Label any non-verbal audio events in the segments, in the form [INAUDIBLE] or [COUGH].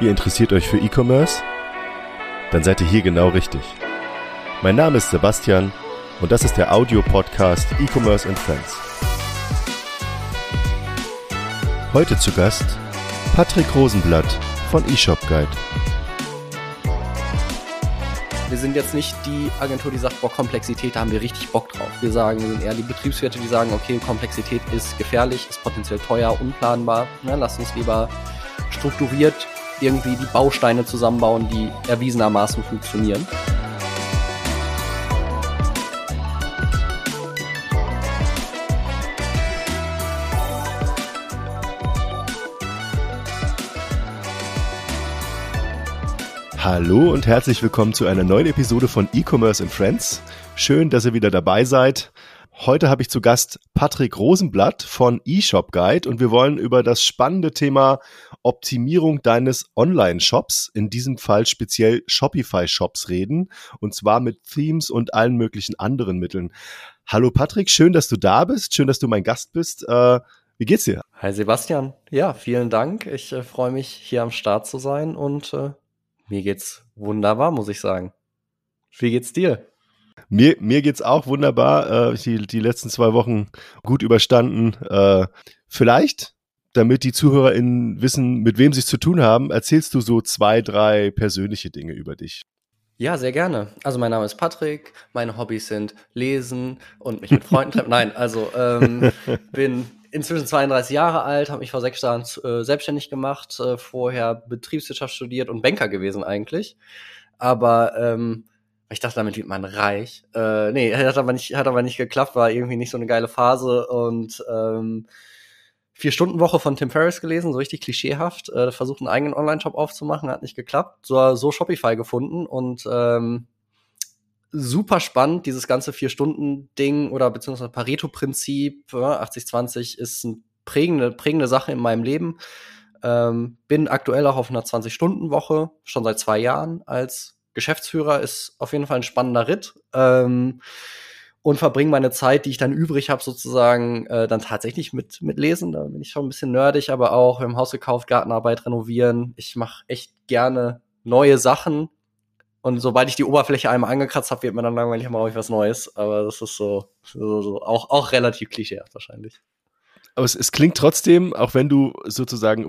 Ihr interessiert euch für E-Commerce? Dann seid ihr hier genau richtig. Mein Name ist Sebastian und das ist der Audio-Podcast E-Commerce and Friends. Heute zu Gast Patrick Rosenblatt von eShop Guide. Wir sind jetzt nicht die Agentur, die sagt, boah, Komplexität, da haben wir richtig Bock drauf. Wir sagen, wir sind eher die Betriebswirte, die sagen, okay, Komplexität ist gefährlich, ist potenziell teuer, unplanbar. Na, lass uns lieber strukturiert irgendwie die Bausteine zusammenbauen, die erwiesenermaßen funktionieren. Hallo und herzlich willkommen zu einer neuen Episode von E-Commerce and Friends. Schön, dass ihr wieder dabei seid. Heute habe ich zu Gast Patrick Rosenblatt von eShop Guide und wir wollen über das spannende Thema Optimierung deines Online-Shops, in diesem Fall speziell Shopify-Shops reden und zwar mit Themes und allen möglichen anderen Mitteln. Hallo Patrick, schön, dass du da bist, schön, dass du mein Gast bist. Äh, wie geht's dir? Hi Sebastian, ja, vielen Dank. Ich äh, freue mich, hier am Start zu sein und äh, mir geht's wunderbar, muss ich sagen. Wie geht's dir? Mir, mir geht's auch wunderbar. Äh, die, die letzten zwei Wochen gut überstanden. Äh, vielleicht, damit die ZuhörerInnen wissen, mit wem sie es zu tun haben, erzählst du so zwei, drei persönliche Dinge über dich. Ja, sehr gerne. Also mein Name ist Patrick, meine Hobbys sind Lesen und mich mit Freunden treffen. Nein, also ähm, [LAUGHS] bin inzwischen 32 Jahre alt, habe mich vor sechs Jahren äh, selbstständig gemacht, äh, vorher Betriebswirtschaft studiert und Banker gewesen eigentlich. Aber ähm, ich dachte, damit wird man reich. Äh, nee, [LAUGHS] hat aber nicht, hat aber nicht geklappt, war irgendwie nicht so eine geile Phase und ähm, vier Stunden Woche von Tim Ferriss gelesen, so richtig klischeehaft. Äh, versucht einen eigenen Online-Shop aufzumachen, hat nicht geklappt. So, so Shopify gefunden und ähm, super spannend, dieses ganze Vier-Stunden-Ding oder beziehungsweise Pareto-Prinzip. Ja, 80-20 ist eine prägende, prägende Sache in meinem Leben. Ähm, bin aktuell auch auf einer 20-Stunden-Woche, schon seit zwei Jahren als Geschäftsführer ist auf jeden Fall ein spannender Ritt. Ähm, und verbringe meine Zeit, die ich dann übrig habe, sozusagen äh, dann tatsächlich mit, mit Lesen. Da bin ich schon ein bisschen nerdig, aber auch, haben Haus gekauft, Gartenarbeit renovieren. Ich mache echt gerne neue Sachen. Und sobald ich die Oberfläche einmal angekratzt habe, wird mir dann langweilig, immer ich was Neues. Aber das ist so, so, so auch, auch relativ klischeehaft wahrscheinlich. Aber es, es klingt trotzdem, auch wenn du sozusagen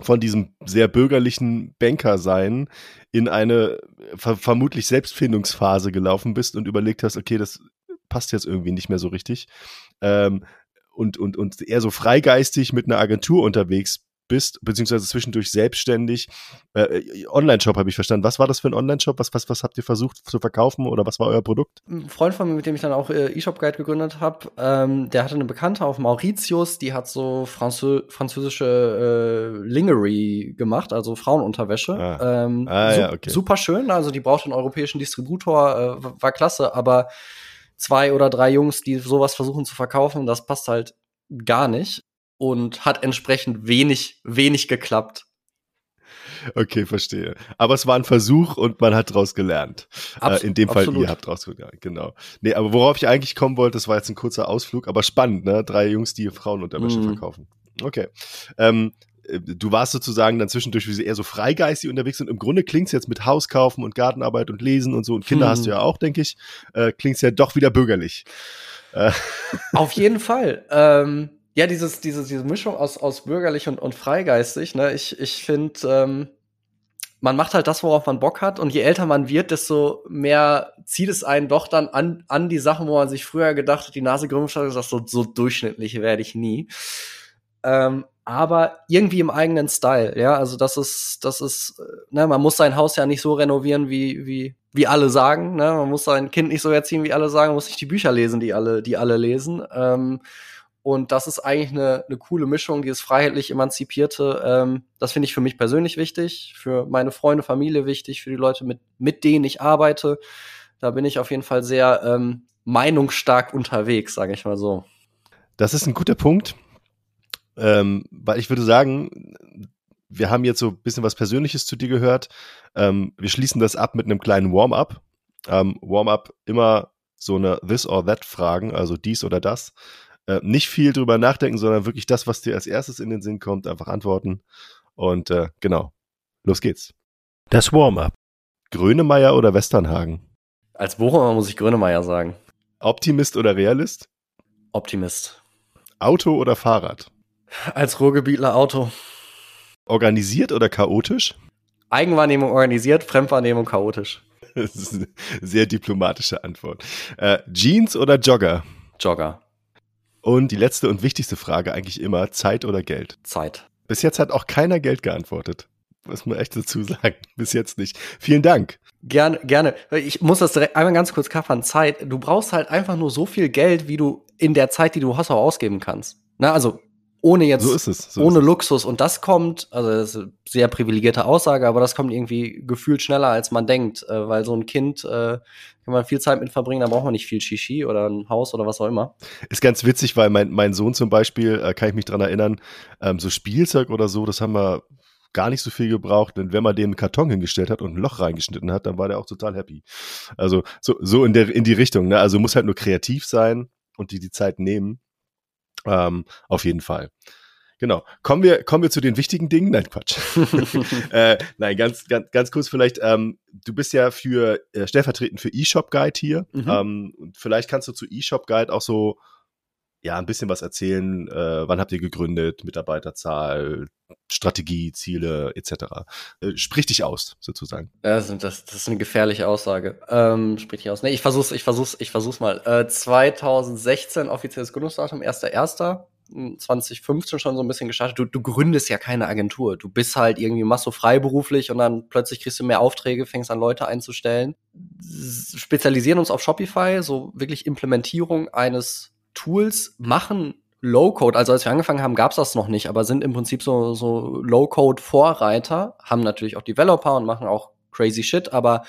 von diesem sehr bürgerlichen Banker sein in eine ver vermutlich Selbstfindungsphase gelaufen bist und überlegt hast, okay, das passt jetzt irgendwie nicht mehr so richtig. Ähm, und, und, und eher so freigeistig mit einer Agentur unterwegs bist, beziehungsweise zwischendurch selbstständig. Äh, äh, Online-Shop habe ich verstanden. Was war das für ein Online-Shop? Was, was, was habt ihr versucht zu verkaufen oder was war euer Produkt? Ein Freund von mir, mit dem ich dann auch äh, eShop Guide gegründet habe, ähm, der hatte eine Bekannte auf Mauritius, die hat so Franzö französische äh, Lingerie gemacht, also Frauenunterwäsche. Ah. Ähm, ah, su ja, okay. Super schön, also die braucht einen europäischen Distributor, äh, war klasse, aber zwei oder drei Jungs, die sowas versuchen zu verkaufen, das passt halt gar nicht und hat entsprechend wenig, wenig geklappt. Okay, verstehe. Aber es war ein Versuch und man hat daraus gelernt. Abs äh, in dem Fall, absolut. ihr habt daraus gelernt, genau. Nee, aber worauf ich eigentlich kommen wollte, das war jetzt ein kurzer Ausflug, aber spannend, ne? Drei Jungs, die Frauenunterwäsche mm. verkaufen. Okay. Ähm, äh, du warst sozusagen dann zwischendurch wie sie eher so freigeistig unterwegs und im Grunde klingt's jetzt mit Hauskaufen und Gartenarbeit und Lesen und so und Kinder hm. hast du ja auch, denke ich, äh, klingt's ja doch wieder bürgerlich. Äh. Auf jeden Fall. Ähm, ja, dieses, diese, diese Mischung aus, aus bürgerlich und, und freigeistig, ne, ich, ich finde, ähm, man macht halt das, worauf man Bock hat. Und je älter man wird, desto mehr zieht es einen doch dann an, an die Sachen, wo man sich früher gedacht hat, die Nase gerümpft hat, gesagt, so, so durchschnittlich werde ich nie. Ähm, aber irgendwie im eigenen Style, ja. Also das ist, das ist, äh, ne, man muss sein Haus ja nicht so renovieren, wie, wie, wie alle sagen. Ne? Man muss sein Kind nicht so erziehen, wie alle sagen, man muss nicht die Bücher lesen, die alle, die alle lesen. Ähm, und das ist eigentlich eine, eine coole Mischung, dieses freiheitlich emanzipierte. Ähm, das finde ich für mich persönlich wichtig, für meine Freunde, Familie wichtig, für die Leute, mit, mit denen ich arbeite. Da bin ich auf jeden Fall sehr ähm, meinungsstark unterwegs, sage ich mal so. Das ist ein guter Punkt, ähm, weil ich würde sagen, wir haben jetzt so ein bisschen was Persönliches zu dir gehört. Ähm, wir schließen das ab mit einem kleinen Warm-up. Ähm, Warm-up immer so eine This or That Fragen, also dies oder das. Äh, nicht viel drüber nachdenken, sondern wirklich das, was dir als erstes in den Sinn kommt, einfach antworten. Und äh, genau, Los geht's. Das Warm-up. Grönemeyer oder Westernhagen? Als Bochumer muss ich Grönemeyer sagen. Optimist oder Realist? Optimist. Auto oder Fahrrad? Als Ruhrgebietler Auto. Organisiert oder chaotisch? Eigenwahrnehmung organisiert, Fremdwahrnehmung chaotisch. [LAUGHS] Das ist eine sehr diplomatische Antwort. Äh, Jeans oder Jogger? Jogger. Und die letzte und wichtigste Frage eigentlich immer, Zeit oder Geld? Zeit. Bis jetzt hat auch keiner Geld geantwortet. Muss man echt dazu sagen. [LAUGHS] Bis jetzt nicht. Vielen Dank. Gerne, gerne. Ich muss das direkt einmal ganz kurz kaffern. Zeit. Du brauchst halt einfach nur so viel Geld, wie du in der Zeit, die du hast, auch ausgeben kannst. Na, also ohne jetzt, so ist es, so ohne Luxus. Und das kommt, also das ist eine sehr privilegierte Aussage, aber das kommt irgendwie gefühlt schneller, als man denkt, äh, weil so ein Kind äh, kann man viel Zeit mit verbringen, da braucht man nicht viel Shishi oder ein Haus oder was auch immer. Ist ganz witzig, weil mein, mein Sohn zum Beispiel, äh, kann ich mich dran erinnern, ähm, so Spielzeug oder so, das haben wir gar nicht so viel gebraucht, denn wenn man dem einen Karton hingestellt hat und ein Loch reingeschnitten hat, dann war der auch total happy. Also so, so in, der, in die Richtung, ne? Also muss halt nur kreativ sein und die die Zeit nehmen. Ähm, auf jeden Fall. Genau. Kommen wir, kommen wir zu den wichtigen Dingen. Nein, Quatsch. [LAUGHS] [LAUGHS] äh, nein, ganz, ganz, ganz kurz vielleicht. Ähm, du bist ja für äh, stellvertretend für eShop Guide hier. Mhm. Ähm, vielleicht kannst du zu eShop Guide auch so ja ein bisschen was erzählen. Äh, wann habt ihr gegründet? Mitarbeiterzahl, Strategie, Ziele etc. Äh, sprich dich aus, sozusagen. Das, das, das ist eine gefährliche Aussage. Ähm, sprich dich aus. Nee, ich versuch's, ich versuch's, ich versuch's mal. Äh, 2016 offizielles Gründungsdatum, 1.1. 2015 schon so ein bisschen gestartet. Du, du gründest ja keine Agentur. Du bist halt irgendwie, machst so freiberuflich und dann plötzlich kriegst du mehr Aufträge, fängst an Leute einzustellen. Spezialisieren uns auf Shopify, so wirklich Implementierung eines Tools, machen Low-Code, also als wir angefangen haben, gab es das noch nicht, aber sind im Prinzip so, so Low-Code-Vorreiter, haben natürlich auch Developer und machen auch crazy Shit, aber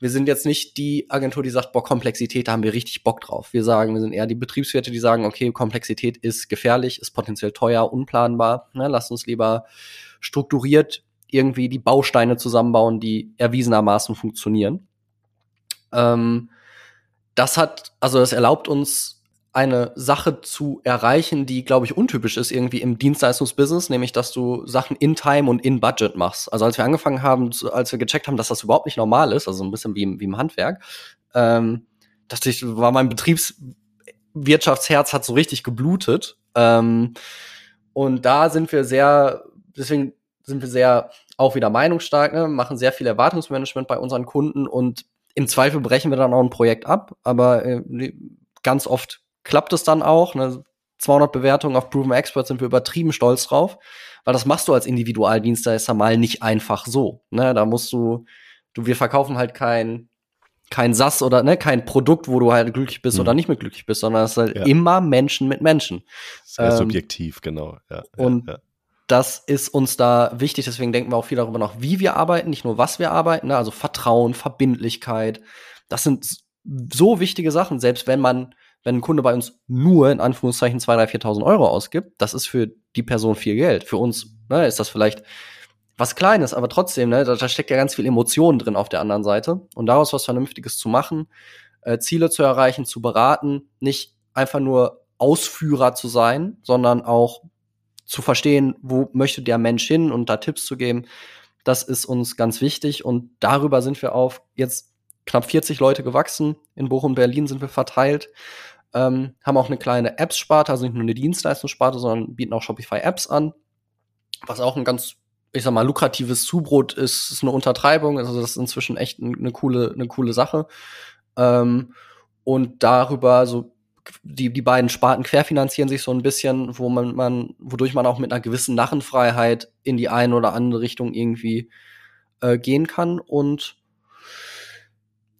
wir sind jetzt nicht die Agentur, die sagt, boah, Komplexität, da haben wir richtig Bock drauf. Wir sagen, wir sind eher die Betriebswerte, die sagen, okay, Komplexität ist gefährlich, ist potenziell teuer, unplanbar. Ne? Lasst uns lieber strukturiert irgendwie die Bausteine zusammenbauen, die erwiesenermaßen funktionieren. Ähm, das hat, also das erlaubt uns, eine Sache zu erreichen, die, glaube ich, untypisch ist irgendwie im Dienstleistungsbusiness, nämlich, dass du Sachen in Time und in Budget machst. Also als wir angefangen haben, als wir gecheckt haben, dass das überhaupt nicht normal ist, also ein bisschen wie im, wie im Handwerk, ähm, dass ich, war mein Betriebswirtschaftsherz hat so richtig geblutet. Ähm, und da sind wir sehr, deswegen sind wir sehr auch wieder meinungsstark, ne? machen sehr viel Erwartungsmanagement bei unseren Kunden und im Zweifel brechen wir dann auch ein Projekt ab, aber äh, ganz oft klappt es dann auch. Ne? 200 Bewertungen auf Proven Expert sind wir übertrieben stolz drauf, weil das machst du als Individualdienstleister mal nicht einfach so. Ne? Da musst du, du, wir verkaufen halt kein, kein SAS oder ne, kein Produkt, wo du halt glücklich bist mhm. oder nicht mehr glücklich bist, sondern es ist halt ja. immer Menschen mit Menschen. Sehr ähm, subjektiv, genau. Ja, und ja, das ist uns da wichtig, deswegen denken wir auch viel darüber nach, wie wir arbeiten, nicht nur was wir arbeiten, ne? also Vertrauen, Verbindlichkeit. Das sind so wichtige Sachen, selbst wenn man wenn ein Kunde bei uns nur in Anführungszeichen 2.000, 3.000, 4.000 Euro ausgibt, das ist für die Person viel Geld. Für uns ne, ist das vielleicht was Kleines, aber trotzdem, ne, da, da, steckt ja ganz viel Emotionen drin auf der anderen Seite. Und daraus was Vernünftiges zu machen, äh, Ziele zu erreichen, zu beraten, nicht einfach nur Ausführer zu sein, sondern auch zu verstehen, wo möchte der Mensch hin und da Tipps zu geben, das ist uns ganz wichtig. Und darüber sind wir auf jetzt knapp 40 Leute gewachsen. In Bochum, Berlin sind wir verteilt ähm, haben auch eine kleine Apps-Sparte, also nicht nur eine Dienstleistungssparte, sondern bieten auch Shopify-Apps an, was auch ein ganz, ich sag mal, lukratives Zubrot ist, ist eine Untertreibung, also das ist inzwischen echt eine coole, eine coole Sache. Ähm, und darüber so die, die beiden Sparten querfinanzieren sich so ein bisschen, wo man, man, wodurch man auch mit einer gewissen Narrenfreiheit in die eine oder andere Richtung irgendwie äh, gehen kann. Und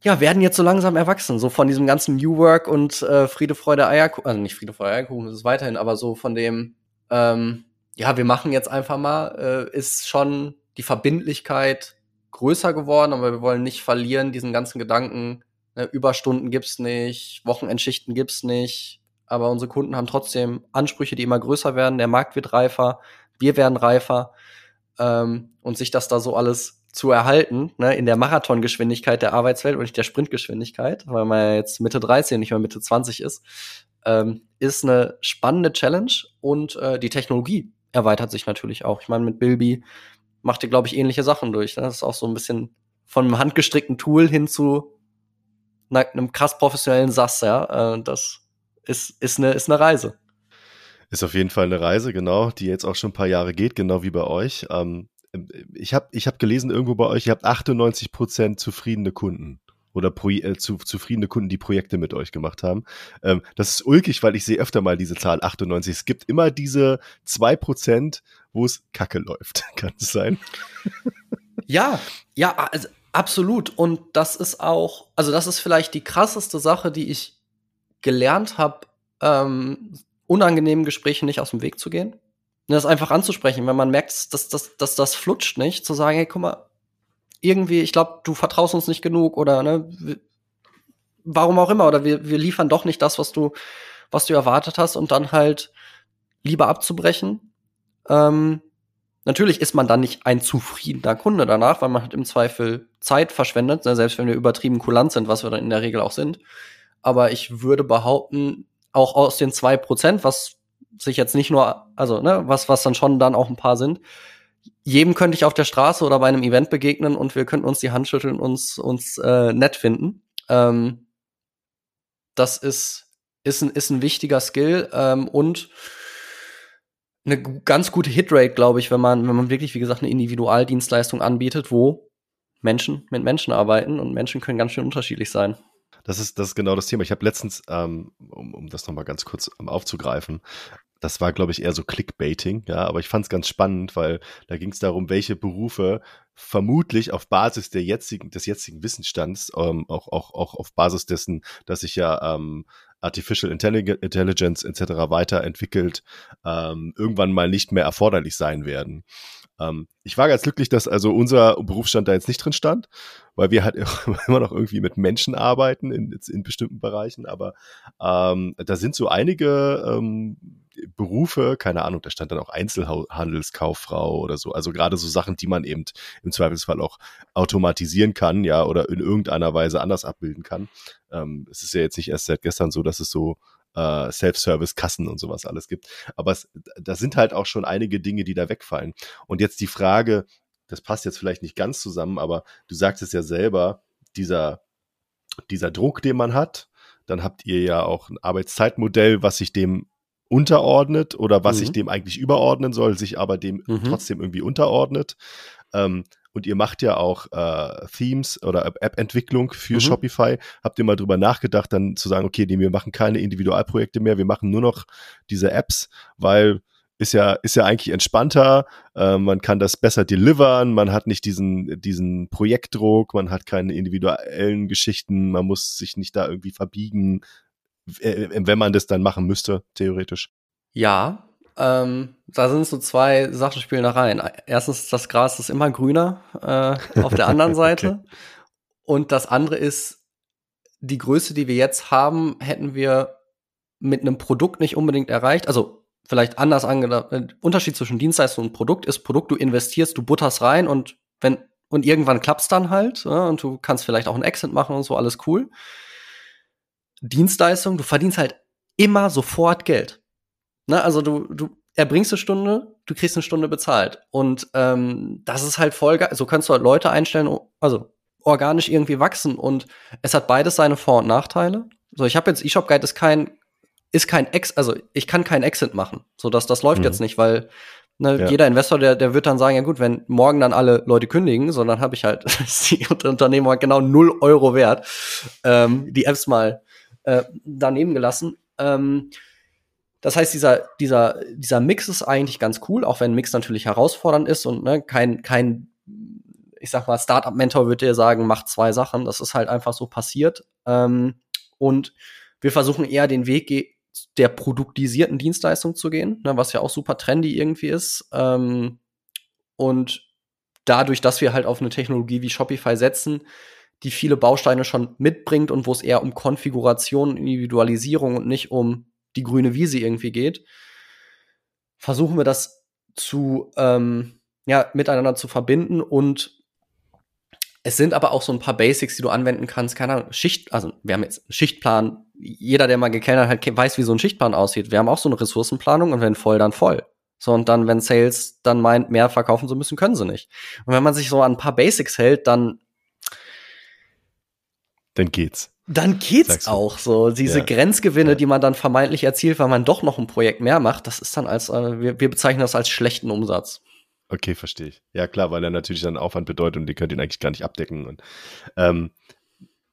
ja, werden jetzt so langsam erwachsen, so von diesem ganzen New Work und äh, Friede, Freude, Eierkuchen, also nicht Friede, Freude, Eierkuchen, das ist weiterhin, aber so von dem, ähm, ja, wir machen jetzt einfach mal, äh, ist schon die Verbindlichkeit größer geworden, aber wir wollen nicht verlieren, diesen ganzen Gedanken, ne, Überstunden gibt's nicht, Wochenendschichten gibt's nicht, aber unsere Kunden haben trotzdem Ansprüche, die immer größer werden, der Markt wird reifer, wir werden reifer ähm, und sich das da so alles zu erhalten, ne, in der Marathongeschwindigkeit der Arbeitswelt und nicht der Sprintgeschwindigkeit, weil man ja jetzt Mitte 13, nicht mehr Mitte 20 ist, ähm, ist eine spannende Challenge und äh, die Technologie erweitert sich natürlich auch. Ich meine, mit Bilby macht ihr, glaube ich, ähnliche Sachen durch. Ne? Das ist auch so ein bisschen von einem handgestrickten Tool hin zu einem krass professionellen SAS, ja. Äh, das ist, ist, eine, ist eine Reise. Ist auf jeden Fall eine Reise, genau, die jetzt auch schon ein paar Jahre geht, genau wie bei euch. Ähm, ich habe ich hab gelesen irgendwo bei euch, ihr habt 98 Prozent zufriedene Kunden oder Pro äh, zu, zufriedene Kunden, die Projekte mit euch gemacht haben. Ähm, das ist ulkig, weil ich sehe öfter mal diese Zahl 98. Es gibt immer diese zwei Prozent, wo es kacke läuft. [LAUGHS] Kann es sein? Ja, ja, also absolut. Und das ist auch, also das ist vielleicht die krasseste Sache, die ich gelernt habe, ähm, unangenehmen Gesprächen nicht aus dem Weg zu gehen. Das einfach anzusprechen, wenn man merkt, dass, dass, dass das flutscht nicht, zu sagen, hey, guck mal, irgendwie, ich glaube, du vertraust uns nicht genug oder ne, warum auch immer, oder wir, wir liefern doch nicht das, was du, was du erwartet hast, und dann halt lieber abzubrechen. Ähm, natürlich ist man dann nicht ein zufriedener Kunde danach, weil man hat im Zweifel Zeit verschwendet, ne, selbst wenn wir übertrieben kulant sind, was wir dann in der Regel auch sind. Aber ich würde behaupten, auch aus den zwei Prozent, was sich jetzt nicht nur, also ne, was, was dann schon dann auch ein paar sind, jedem könnte ich auf der Straße oder bei einem Event begegnen und wir könnten uns die Hand schütteln, uns, uns äh, nett finden. Ähm, das ist, ist, ein, ist ein wichtiger Skill ähm, und eine ganz gute Hitrate, glaube ich, wenn man, wenn man wirklich, wie gesagt, eine Individualdienstleistung anbietet, wo Menschen mit Menschen arbeiten und Menschen können ganz schön unterschiedlich sein. Das ist, das ist genau das Thema. Ich habe letztens, ähm, um, um das nochmal ganz kurz aufzugreifen, das war, glaube ich, eher so Clickbaiting, ja, aber ich fand es ganz spannend, weil da ging es darum, welche Berufe vermutlich auf Basis der jetzigen, des jetzigen Wissensstands, ähm, auch, auch, auch auf Basis dessen, dass sich ja ähm, Artificial Intelligence etc. weiterentwickelt, ähm, irgendwann mal nicht mehr erforderlich sein werden. Ähm, ich war ganz glücklich, dass also unser Berufsstand da jetzt nicht drin stand, weil wir halt [LAUGHS] immer noch irgendwie mit Menschen arbeiten in, in bestimmten Bereichen, aber ähm, da sind so einige ähm, Berufe, keine Ahnung, da stand dann auch Einzelhandelskauffrau oder so, also gerade so Sachen, die man eben im Zweifelsfall auch automatisieren kann, ja, oder in irgendeiner Weise anders abbilden kann. Ähm, es ist ja jetzt nicht erst seit gestern so, dass es so äh, Self-Service-Kassen und sowas alles gibt. Aber es, da sind halt auch schon einige Dinge, die da wegfallen. Und jetzt die Frage, das passt jetzt vielleicht nicht ganz zusammen, aber du sagtest ja selber, dieser, dieser Druck, den man hat, dann habt ihr ja auch ein Arbeitszeitmodell, was sich dem unterordnet oder was mhm. sich dem eigentlich überordnen soll, sich aber dem mhm. trotzdem irgendwie unterordnet. Ähm, und ihr macht ja auch äh, Themes oder App-Entwicklung für mhm. Shopify. Habt ihr mal drüber nachgedacht, dann zu sagen, okay, nee, wir machen keine Individualprojekte mehr, wir machen nur noch diese Apps, weil ist ja, ist ja eigentlich entspannter, äh, man kann das besser delivern, man hat nicht diesen, diesen Projektdruck, man hat keine individuellen Geschichten, man muss sich nicht da irgendwie verbiegen, wenn man das dann machen müsste, theoretisch. Ja, ähm, da sind so zwei Sachen spielen da rein. Erstens, das Gras ist immer grüner äh, auf der [LAUGHS] anderen Seite. okay. Und das andere ist, die Größe, die wir jetzt haben, hätten wir mit einem Produkt nicht unbedingt erreicht. Also vielleicht anders angedacht. Der Unterschied zwischen Dienstleistung und Produkt ist, Produkt, du investierst, du butterst rein und wenn und irgendwann klappt's dann halt ja, und du kannst vielleicht auch einen Exit machen und so, alles cool. Dienstleistung, du verdienst halt immer sofort Geld. Ne, also du, du erbringst eine Stunde, du kriegst eine Stunde bezahlt. Und ähm, das ist halt voll geil. So kannst du halt Leute einstellen, also organisch irgendwie wachsen. Und es hat beides seine Vor- und Nachteile. So, ich habe jetzt, eShop Guide ist kein, ist kein Ex, also ich kann kein Exit machen. So, dass das läuft mhm. jetzt nicht, weil ne, ja. jeder Investor, der, der wird dann sagen, ja gut, wenn morgen dann alle Leute kündigen, so dann habe ich halt [LAUGHS] die Unternehmer halt genau null Euro wert, ähm, die Apps mal äh, daneben gelassen. Ähm, das heißt, dieser, dieser, dieser Mix ist eigentlich ganz cool, auch wenn Mix natürlich herausfordernd ist und ne, kein, kein, ich sag mal, Startup-Mentor würde dir sagen, macht zwei Sachen. Das ist halt einfach so passiert. Ähm, und wir versuchen eher den Weg der produktisierten Dienstleistung zu gehen, ne, was ja auch super trendy irgendwie ist. Ähm, und dadurch, dass wir halt auf eine Technologie wie Shopify setzen, die viele Bausteine schon mitbringt und wo es eher um Konfiguration, Individualisierung und nicht um die grüne Wiese irgendwie geht, versuchen wir das zu, ähm, ja, miteinander zu verbinden und es sind aber auch so ein paar Basics, die du anwenden kannst. Keine Ahnung, Schicht, also wir haben jetzt einen Schichtplan. Jeder, der mal gekellnert hat, weiß, wie so ein Schichtplan aussieht. Wir haben auch so eine Ressourcenplanung und wenn voll, dann voll. So, und dann, wenn Sales dann meint, mehr verkaufen zu müssen, können sie nicht. Und wenn man sich so an ein paar Basics hält, dann dann geht's. Dann geht's auch so. Diese ja. Grenzgewinne, ja. die man dann vermeintlich erzielt, weil man doch noch ein Projekt mehr macht, das ist dann als, äh, wir, wir bezeichnen das als schlechten Umsatz. Okay, verstehe ich. Ja, klar, weil er natürlich dann Aufwand bedeutet und die könnt ihn eigentlich gar nicht abdecken. Und, ähm,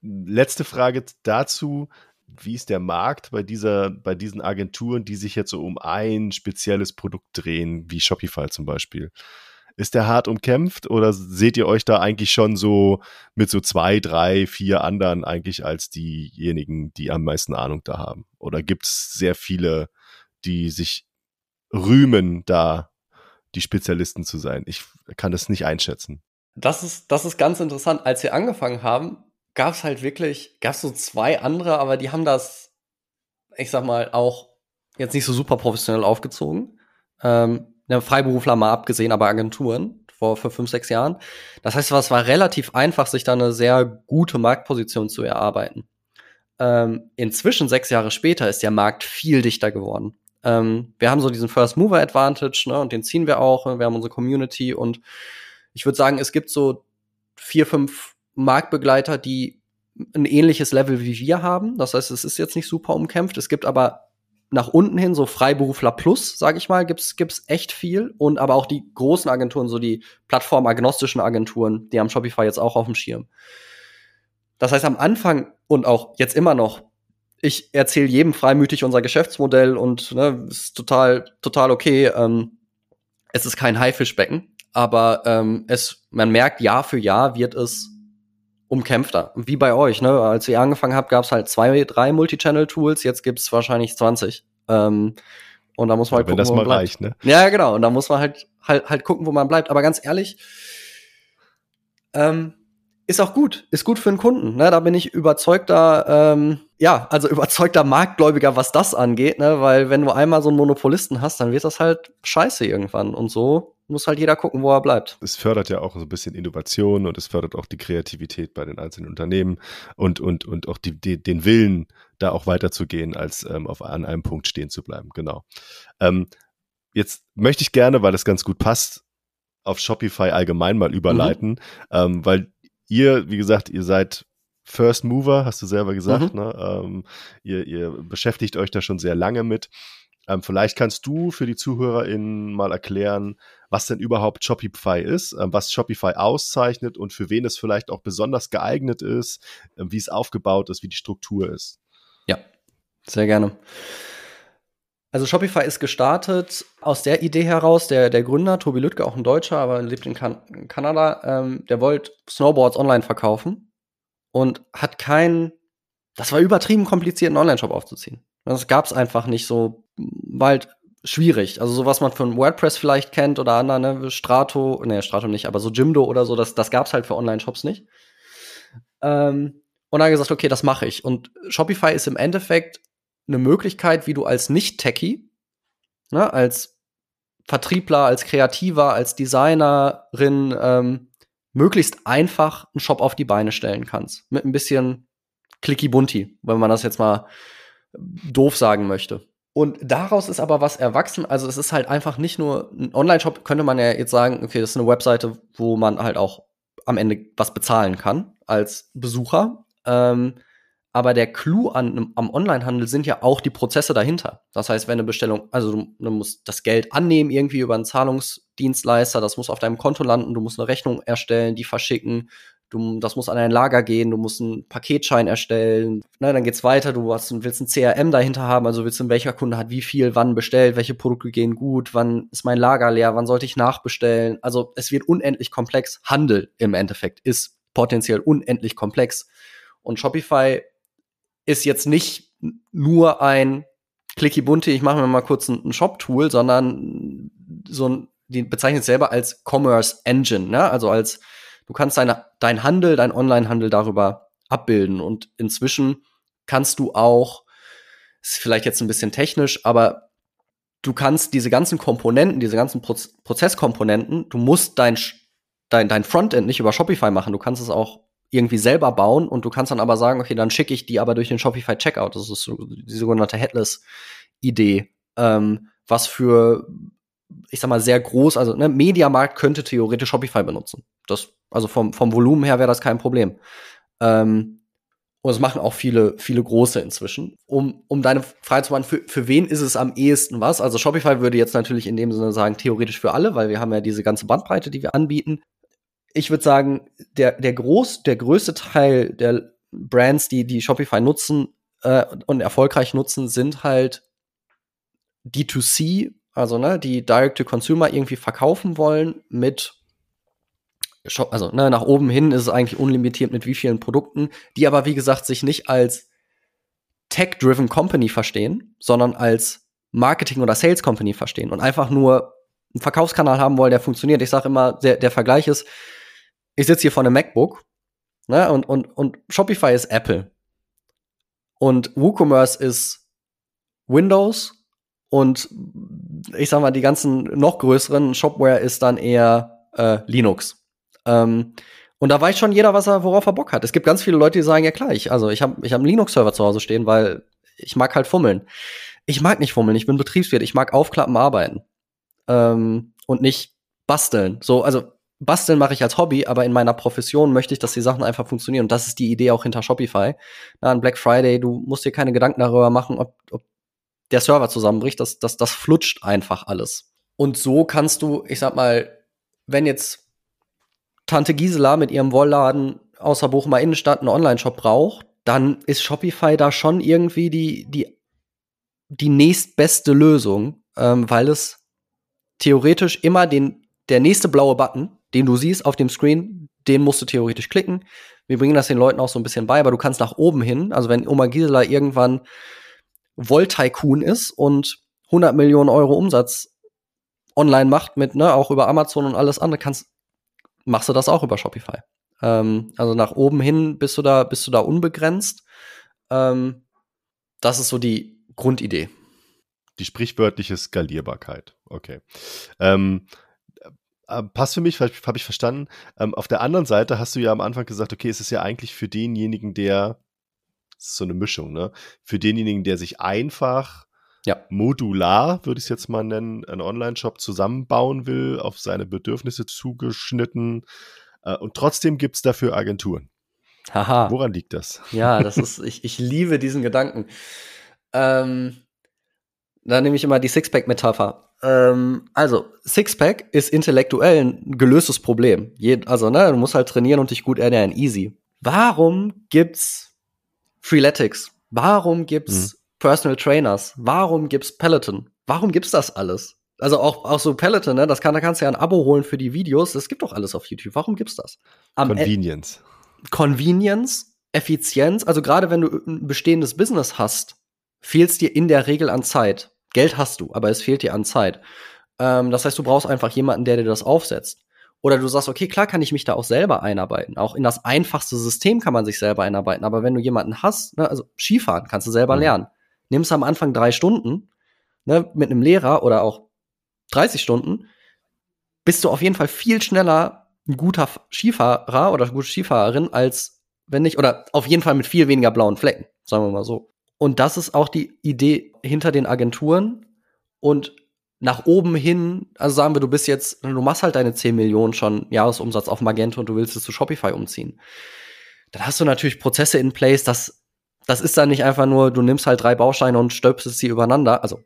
letzte Frage dazu. Wie ist der Markt bei dieser, bei diesen Agenturen, die sich jetzt so um ein spezielles Produkt drehen, wie Shopify zum Beispiel? Ist der hart umkämpft oder seht ihr euch da eigentlich schon so mit so zwei, drei, vier anderen eigentlich als diejenigen, die am meisten Ahnung da haben? Oder gibt es sehr viele, die sich rühmen, da die Spezialisten zu sein? Ich kann das nicht einschätzen. Das ist, das ist ganz interessant. Als wir angefangen haben, gab es halt wirklich, gab es so zwei andere, aber die haben das, ich sag mal, auch jetzt nicht so super professionell aufgezogen. Ähm, ja, Freiberufler mal abgesehen, aber Agenturen vor, vor fünf, sechs Jahren. Das heißt, es war relativ einfach, sich da eine sehr gute Marktposition zu erarbeiten. Ähm, inzwischen, sechs Jahre später, ist der Markt viel dichter geworden. Ähm, wir haben so diesen First Mover Advantage, ne, und den ziehen wir auch. Wir haben unsere Community und ich würde sagen, es gibt so vier, fünf Marktbegleiter, die ein ähnliches Level wie wir haben. Das heißt, es ist jetzt nicht super umkämpft. Es gibt aber nach unten hin, so Freiberufler Plus, sage ich mal, gibt's gibt's echt viel. Und aber auch die großen Agenturen, so die plattformagnostischen Agenturen, die haben Shopify jetzt auch auf dem Schirm. Das heißt, am Anfang und auch jetzt immer noch, ich erzähle jedem freimütig unser Geschäftsmodell und ne, ist total, total okay. Ähm, es ist kein Haifischbecken, aber ähm, es, man merkt, Jahr für Jahr wird es umkämpfter. Wie bei euch, ne? Als ihr angefangen habt, gab es halt zwei, drei Multichannel-Tools, jetzt gibt's wahrscheinlich 20. Ähm, und da muss man halt ja, gucken, wenn das wo man mal reicht, ne? Ja, genau. Und da muss man halt, halt, halt gucken, wo man bleibt. Aber ganz ehrlich, ähm, ist auch gut, ist gut für den Kunden. Ne? Da bin ich überzeugter, ähm, ja, also [LAUGHS] überzeugter Marktgläubiger, was das angeht, ne? Weil wenn du einmal so einen Monopolisten hast, dann wird das halt scheiße irgendwann. Und so muss halt jeder gucken, wo er bleibt. Es fördert ja auch so ein bisschen Innovation und es fördert auch die Kreativität bei den einzelnen Unternehmen und, und, und auch die, die, den Willen, da auch weiterzugehen, als ähm, auf, an einem Punkt stehen zu bleiben. Genau. Ähm, jetzt möchte ich gerne, weil das ganz gut passt, auf Shopify allgemein mal überleiten, mhm. ähm, weil ihr, wie gesagt, ihr seid First Mover, hast du selber gesagt, mhm. ne? Ähm, ihr, ihr beschäftigt euch da schon sehr lange mit. Ähm, vielleicht kannst du für die ZuhörerInnen mal erklären, was denn überhaupt Shopify ist, ähm, was Shopify auszeichnet und für wen es vielleicht auch besonders geeignet ist, äh, wie es aufgebaut ist, wie die Struktur ist. Ja, sehr gerne. Also Shopify ist gestartet aus der Idee heraus, der, der Gründer, Tobi Lüttke, auch ein Deutscher, aber lebt in, kan in Kanada, ähm, der wollte Snowboards online verkaufen und hat keinen, das war übertrieben kompliziert, einen Online-Shop aufzuziehen. Das gab es einfach nicht so, war halt schwierig. Also so was man von WordPress vielleicht kennt oder anderen, ne, Strato, ne, Strato nicht, aber so Jimdo oder so, das, das gab es halt für Online-Shops nicht. Ähm, und dann gesagt, okay, das mache ich. Und Shopify ist im Endeffekt eine Möglichkeit, wie du als Nicht-Techie, ne, als Vertriebler, als Kreativer, als Designerin ähm, möglichst einfach einen Shop auf die Beine stellen kannst. Mit ein bisschen clicky bunti, wenn man das jetzt mal doof sagen möchte. Und daraus ist aber was erwachsen. Also es ist halt einfach nicht nur ein Online-Shop, könnte man ja jetzt sagen, okay, das ist eine Webseite, wo man halt auch am Ende was bezahlen kann als Besucher. Ähm, aber der Clou an, am Onlinehandel sind ja auch die Prozesse dahinter. Das heißt, wenn eine Bestellung, also du, du, musst das Geld annehmen irgendwie über einen Zahlungsdienstleister, das muss auf deinem Konto landen, du musst eine Rechnung erstellen, die verschicken, du, das muss an ein Lager gehen, du musst einen Paketschein erstellen. Na, dann geht's weiter, du hast, willst ein CRM dahinter haben, also willst du, welcher Kunde hat wie viel, wann bestellt, welche Produkte gehen gut, wann ist mein Lager leer, wann sollte ich nachbestellen. Also es wird unendlich komplex. Handel im Endeffekt ist potenziell unendlich komplex. Und Shopify ist jetzt nicht nur ein Clicky Bunti, ich mache mir mal kurz ein, ein Shop-Tool, sondern so ein, die bezeichnet selber als Commerce Engine, ne? also als du kannst deine, dein Handel, dein Online-Handel darüber abbilden und inzwischen kannst du auch, ist vielleicht jetzt ein bisschen technisch, aber du kannst diese ganzen Komponenten, diese ganzen Proz Prozesskomponenten, du musst dein, dein, dein Frontend nicht über Shopify machen, du kannst es auch irgendwie selber bauen und du kannst dann aber sagen, okay, dann schicke ich die aber durch den Shopify Checkout. Das ist so die sogenannte Headless-Idee, ähm, was für ich sag mal, sehr groß, also ne, Mediamarkt könnte theoretisch Shopify benutzen. Das, also vom, vom Volumen her wäre das kein Problem. Ähm, und das machen auch viele, viele große inzwischen. Um, um deine Frage zu beantworten, für, für wen ist es am ehesten was? Also Shopify würde jetzt natürlich in dem Sinne sagen, theoretisch für alle, weil wir haben ja diese ganze Bandbreite, die wir anbieten. Ich würde sagen, der, der groß, der größte Teil der Brands, die, die Shopify nutzen äh, und erfolgreich nutzen, sind halt D2C, also ne, die Direct-to-Consumer irgendwie verkaufen wollen mit also ne, nach oben hin ist es eigentlich unlimitiert mit wie vielen Produkten, die aber wie gesagt sich nicht als Tech-driven Company verstehen, sondern als Marketing- oder Sales-Company verstehen und einfach nur einen Verkaufskanal haben wollen, der funktioniert. Ich sage immer, der, der Vergleich ist, ich sitze hier vor einem MacBook ne, und, und, und Shopify ist Apple und WooCommerce ist Windows und ich sag mal, die ganzen noch größeren Shopware ist dann eher äh, Linux. Ähm, und da weiß schon jeder, was er, worauf er Bock hat. Es gibt ganz viele Leute, die sagen, ja klar, ich, also ich habe ich hab einen Linux-Server zu Hause stehen, weil ich mag halt fummeln. Ich mag nicht fummeln, ich bin Betriebswirt, ich mag aufklappen, arbeiten. Ähm, und nicht basteln. So, also basteln mache ich als Hobby, aber in meiner Profession möchte ich, dass die Sachen einfach funktionieren. Und das ist die Idee auch hinter Shopify. Na, an Black Friday, du musst dir keine Gedanken darüber machen, ob, ob der Server zusammenbricht. Das, das, das flutscht einfach alles. Und so kannst du, ich sag mal, wenn jetzt Tante Gisela mit ihrem Wollladen außer Bochumer Innenstadt einen Online-Shop braucht, dann ist Shopify da schon irgendwie die, die, die nächstbeste Lösung, ähm, weil es theoretisch immer den, der nächste blaue Button, den du siehst auf dem Screen, den musst du theoretisch klicken. Wir bringen das den Leuten auch so ein bisschen bei, aber du kannst nach oben hin, also wenn Oma Gisela irgendwann Wolltycoon ist und 100 Millionen Euro Umsatz online macht mit, ne, auch über Amazon und alles andere, kannst, machst du das auch über Shopify. Ähm, also nach oben hin bist du da, bist du da unbegrenzt. Ähm, das ist so die Grundidee. Die sprichwörtliche Skalierbarkeit. Okay. Ähm, äh, passt für mich, habe ich verstanden. Ähm, auf der anderen Seite hast du ja am Anfang gesagt, okay, es ist ja eigentlich für denjenigen, der, so eine Mischung, ne? Für denjenigen, der sich einfach ja. modular, würde ich es jetzt mal nennen, einen Online-Shop zusammenbauen will, auf seine Bedürfnisse zugeschnitten. Äh, und trotzdem gibt es dafür Agenturen. Haha. Woran liegt das? Ja, das ist, ich, ich liebe diesen Gedanken. Ähm, da nehme ich immer die Sixpack-Metapher. Ähm, also, Sixpack ist intellektuell ein gelöstes Problem. Je, also, ne, du musst halt trainieren und dich gut ernähren. Easy. Warum gibt's Freeletics? Warum gibt's hm. Personal Trainers? Warum gibt's Peloton? Warum gibt's das alles? Also auch, auch so Peloton, ne? Das kann, da kannst du ja ein Abo holen für die Videos. Das gibt doch alles auf YouTube. Warum gibt's das? Am Convenience. E Convenience, Effizienz. Also gerade wenn du ein bestehendes Business hast, fehlt's dir in der Regel an Zeit. Geld hast du, aber es fehlt dir an Zeit. Ähm, das heißt, du brauchst einfach jemanden, der dir das aufsetzt. Oder du sagst, okay, klar kann ich mich da auch selber einarbeiten. Auch in das einfachste System kann man sich selber einarbeiten. Aber wenn du jemanden hast, ne, also Skifahren kannst du selber mhm. lernen nimmst am Anfang drei Stunden ne, mit einem Lehrer oder auch 30 Stunden, bist du auf jeden Fall viel schneller ein guter Skifahrer oder gute Skifahrerin als wenn nicht, oder auf jeden Fall mit viel weniger blauen Flecken, sagen wir mal so. Und das ist auch die Idee hinter den Agenturen und nach oben hin, also sagen wir, du bist jetzt, du machst halt deine 10 Millionen schon Jahresumsatz auf Magento und du willst es zu Shopify umziehen. Dann hast du natürlich Prozesse in place, dass das ist dann nicht einfach nur, du nimmst halt drei Bausteine und stöpselst sie übereinander. Also,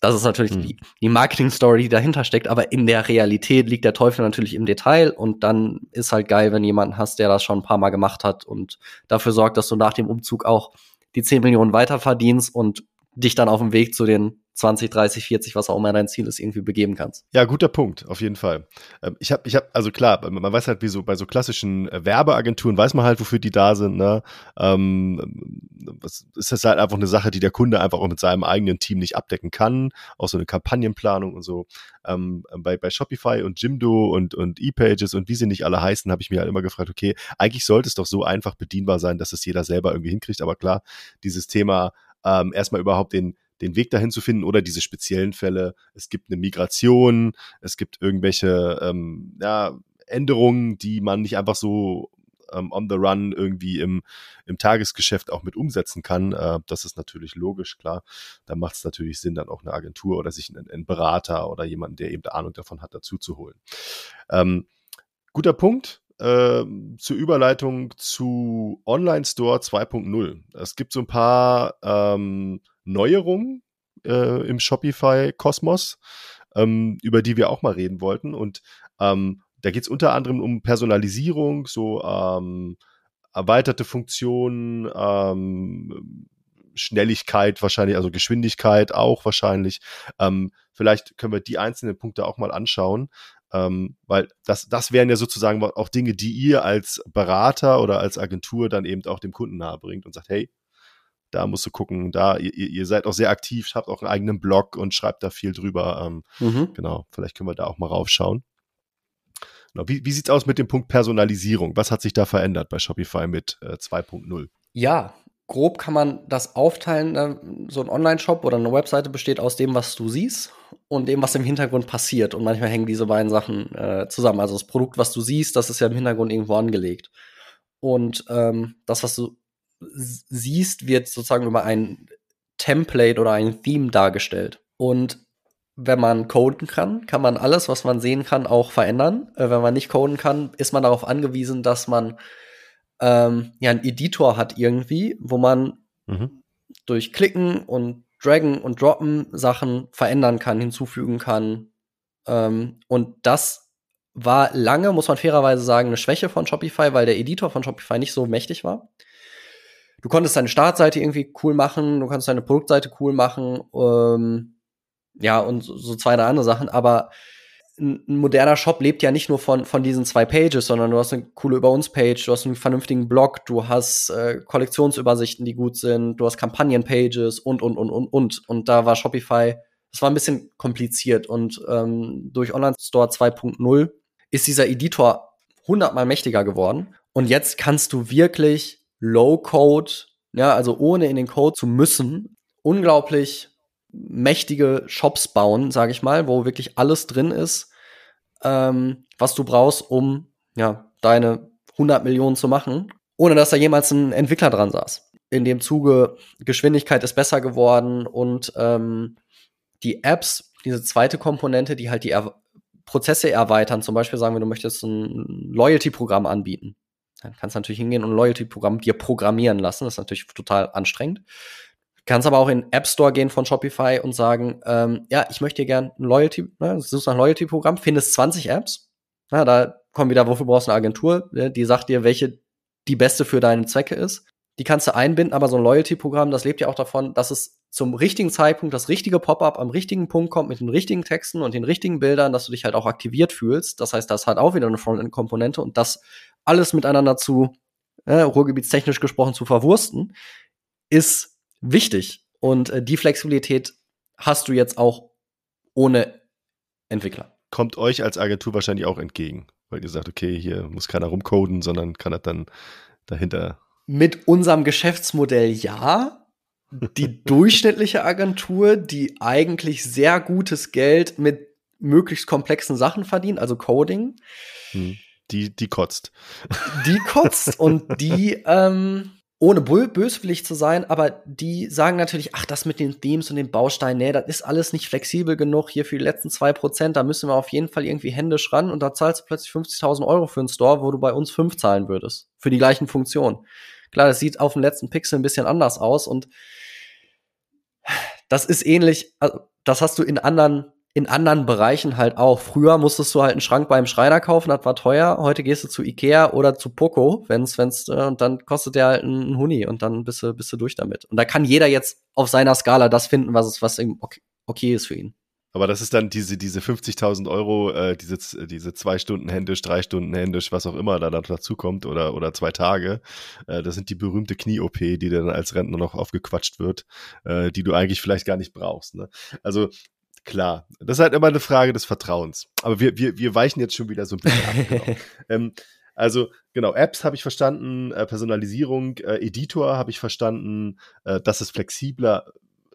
das ist natürlich hm. die, die Marketing-Story, die dahinter steckt, aber in der Realität liegt der Teufel natürlich im Detail und dann ist halt geil, wenn jemanden hast, der das schon ein paar Mal gemacht hat und dafür sorgt, dass du nach dem Umzug auch die 10 Millionen weiter verdienst und dich dann auf dem Weg zu den 20, 30, 40, was auch immer dein Ziel ist, irgendwie begeben kannst. Ja, guter Punkt, auf jeden Fall. Ähm, ich habe, ich habe, also klar, man weiß halt, wie so bei so klassischen äh, Werbeagenturen weiß man halt, wofür die da sind. Ne? Ähm, das ist das halt einfach eine Sache, die der Kunde einfach auch mit seinem eigenen Team nicht abdecken kann. Auch so eine Kampagnenplanung und so. Ähm, bei, bei Shopify und Jimdo und, und ePages und wie sie nicht alle heißen, habe ich mir halt immer gefragt, okay, eigentlich sollte es doch so einfach bedienbar sein, dass es jeder selber irgendwie hinkriegt. Aber klar, dieses Thema ähm, erstmal überhaupt den, den Weg dahin zu finden oder diese speziellen Fälle. Es gibt eine Migration, es gibt irgendwelche ähm, ja, Änderungen, die man nicht einfach so ähm, on the run irgendwie im, im Tagesgeschäft auch mit umsetzen kann. Äh, das ist natürlich logisch, klar. Da macht es natürlich Sinn, dann auch eine Agentur oder sich einen, einen Berater oder jemanden, der eben Ahnung davon hat, dazu zu holen. Ähm, guter Punkt. Äh, zur Überleitung zu Online Store 2.0. Es gibt so ein paar ähm, Neuerungen äh, im Shopify-Kosmos, ähm, über die wir auch mal reden wollten. Und ähm, da geht es unter anderem um Personalisierung, so ähm, erweiterte Funktionen, ähm, Schnelligkeit wahrscheinlich, also Geschwindigkeit auch wahrscheinlich. Ähm, vielleicht können wir die einzelnen Punkte auch mal anschauen, ähm, weil das, das wären ja sozusagen auch Dinge, die ihr als Berater oder als Agentur dann eben auch dem Kunden nahe bringt und sagt, hey, da musst du gucken, da ihr, ihr seid auch sehr aktiv, habt auch einen eigenen Blog und schreibt da viel drüber. Ähm, mhm. Genau, vielleicht können wir da auch mal raufschauen. Genau. Wie, wie sieht es aus mit dem Punkt Personalisierung? Was hat sich da verändert bei Shopify mit äh, 2.0? Ja, grob kann man das aufteilen. Ne? So ein Online-Shop oder eine Webseite besteht aus dem, was du siehst und dem, was im Hintergrund passiert. Und manchmal hängen diese beiden Sachen äh, zusammen. Also das Produkt, was du siehst, das ist ja im Hintergrund irgendwo angelegt. Und ähm, das, was du siehst, wird sozusagen über ein Template oder ein Theme dargestellt. Und wenn man coden kann, kann man alles, was man sehen kann, auch verändern. Äh, wenn man nicht coden kann, ist man darauf angewiesen, dass man ähm, ja einen Editor hat irgendwie, wo man mhm. durch Klicken und Draggen und Droppen Sachen verändern kann, hinzufügen kann. Ähm, und das war lange, muss man fairerweise sagen, eine Schwäche von Shopify, weil der Editor von Shopify nicht so mächtig war du konntest deine Startseite irgendwie cool machen, du kannst deine Produktseite cool machen, ähm, ja, und so, zwei, drei andere Sachen, aber ein, ein moderner Shop lebt ja nicht nur von, von diesen zwei Pages, sondern du hast eine coole Über uns Page, du hast einen vernünftigen Blog, du hast äh, Kollektionsübersichten, die gut sind, du hast Kampagnen-Pages und, und, und, und, und. Und da war Shopify, das war ein bisschen kompliziert und ähm, durch Online Store 2.0 ist dieser Editor hundertmal mächtiger geworden. Und jetzt kannst du wirklich Low-Code, ja, also ohne in den Code zu müssen, unglaublich mächtige Shops bauen, sage ich mal, wo wirklich alles drin ist, ähm, was du brauchst, um ja deine 100 Millionen zu machen, ohne dass da jemals ein Entwickler dran saß. In dem Zuge Geschwindigkeit ist besser geworden und ähm, die Apps, diese zweite Komponente, die halt die er Prozesse erweitern, zum Beispiel sagen wir, du möchtest ein Loyalty-Programm anbieten. Dann kannst du natürlich hingehen und ein Loyalty-Programm dir programmieren lassen. Das ist natürlich total anstrengend. Kannst aber auch in App Store gehen von Shopify und sagen, ähm, ja, ich möchte dir gerne ein Loyalty, ne, suchst ein Loyalty-Programm, findest 20 Apps. Na, da kommen wieder, wofür brauchst du eine Agentur, ne, die sagt dir, welche die beste für deine Zwecke ist. Die kannst du einbinden, aber so ein Loyalty-Programm, das lebt ja auch davon, dass es zum richtigen Zeitpunkt das richtige Pop-up am richtigen Punkt kommt mit den richtigen Texten und den richtigen Bildern, dass du dich halt auch aktiviert fühlst. Das heißt, das hat auch wieder eine Frontend-Komponente und das alles miteinander zu, äh, ruhrgebietstechnisch gesprochen, zu verwursten, ist wichtig. Und äh, die Flexibilität hast du jetzt auch ohne Entwickler. Kommt euch als Agentur wahrscheinlich auch entgegen, weil ihr sagt, okay, hier muss keiner rumcoden, sondern kann das dann dahinter. Mit unserem Geschäftsmodell ja. Die [LAUGHS] durchschnittliche Agentur, die eigentlich sehr gutes Geld mit möglichst komplexen Sachen verdient, also Coding, hm die, die kotzt. Die kotzt und die, [LAUGHS] ähm, ohne böswillig zu sein, aber die sagen natürlich, ach, das mit den Themes und den Bausteinen, nee, das ist alles nicht flexibel genug hier für die letzten zwei Prozent, da müssen wir auf jeden Fall irgendwie händisch ran und da zahlst du plötzlich 50.000 Euro für einen Store, wo du bei uns fünf zahlen würdest. Für die gleichen Funktionen. Klar, das sieht auf dem letzten Pixel ein bisschen anders aus und das ist ähnlich, also das hast du in anderen in anderen Bereichen halt auch. Früher musstest du halt einen Schrank beim Schreiner kaufen, das war teuer. Heute gehst du zu Ikea oder zu Poco, wenn's, wenn's, äh, und dann kostet der halt einen Huni und dann bist du, bist du durch damit. Und da kann jeder jetzt auf seiner Skala das finden, was, es, was okay, okay ist für ihn. Aber das ist dann diese, diese 50.000 Euro, äh, diese, diese zwei Stunden händisch, drei Stunden händisch, was auch immer da dazu kommt oder, oder zwei Tage. Äh, das sind die berühmte Knie-OP, die dann als Rentner noch aufgequatscht wird, äh, die du eigentlich vielleicht gar nicht brauchst. Ne? Also Klar, das ist halt immer eine Frage des Vertrauens. Aber wir, wir, wir weichen jetzt schon wieder so ein bisschen ab. Genau. [LAUGHS] ähm, also genau, Apps habe ich verstanden, äh, Personalisierung, äh, Editor habe ich verstanden, äh, dass es flexibler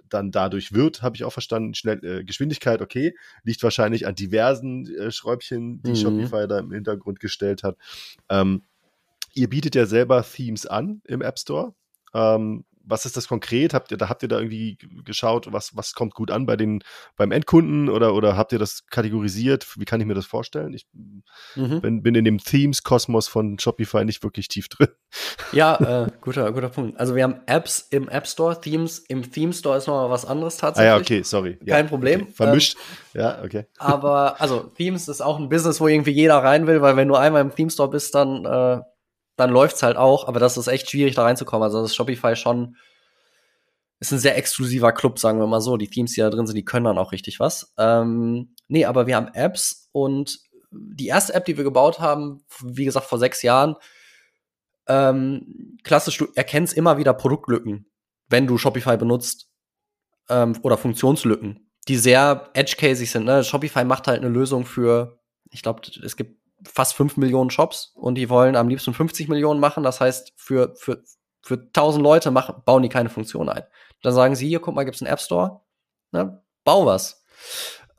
dann dadurch wird, habe ich auch verstanden. Schnell, äh, Geschwindigkeit, okay, liegt wahrscheinlich an diversen äh, Schräubchen, die mhm. Shopify da im Hintergrund gestellt hat. Ähm, ihr bietet ja selber Themes an im App Store. Ähm, was ist das konkret? Habt ihr da habt ihr da irgendwie geschaut, was was kommt gut an bei den beim Endkunden oder oder habt ihr das kategorisiert? Wie kann ich mir das vorstellen? Ich mhm. bin, bin in dem Themes Kosmos von Shopify nicht wirklich tief drin. Ja, [LAUGHS] äh, guter guter Punkt. Also wir haben Apps im App Store, Themes im Theme Store ist noch mal was anderes tatsächlich. Ah ja, okay, sorry. Kein ja, Problem. Okay. Vermischt. Ähm, ja, okay. Aber also Themes ist auch ein Business, wo irgendwie jeder rein will, weil wenn du einmal im Theme Store bist, dann äh, dann läuft's halt auch, aber das ist echt schwierig, da reinzukommen. Also das ist Shopify schon ist ein sehr exklusiver Club, sagen wir mal so. Die Themes, die da drin sind, die können dann auch richtig was. Ähm, nee, aber wir haben Apps und die erste App, die wir gebaut haben, wie gesagt, vor sechs Jahren, ähm, klassisch, du erkennst immer wieder Produktlücken, wenn du Shopify benutzt ähm, oder Funktionslücken, die sehr edge-casig sind. Ne? Shopify macht halt eine Lösung für, ich glaube, es gibt fast fünf Millionen Shops und die wollen am liebsten 50 Millionen machen. Das heißt, für, für, für 1000 Leute machen, bauen die keine Funktion ein. Dann sagen sie, hier, guck mal, gibt's einen App Store. Ne? Bau was.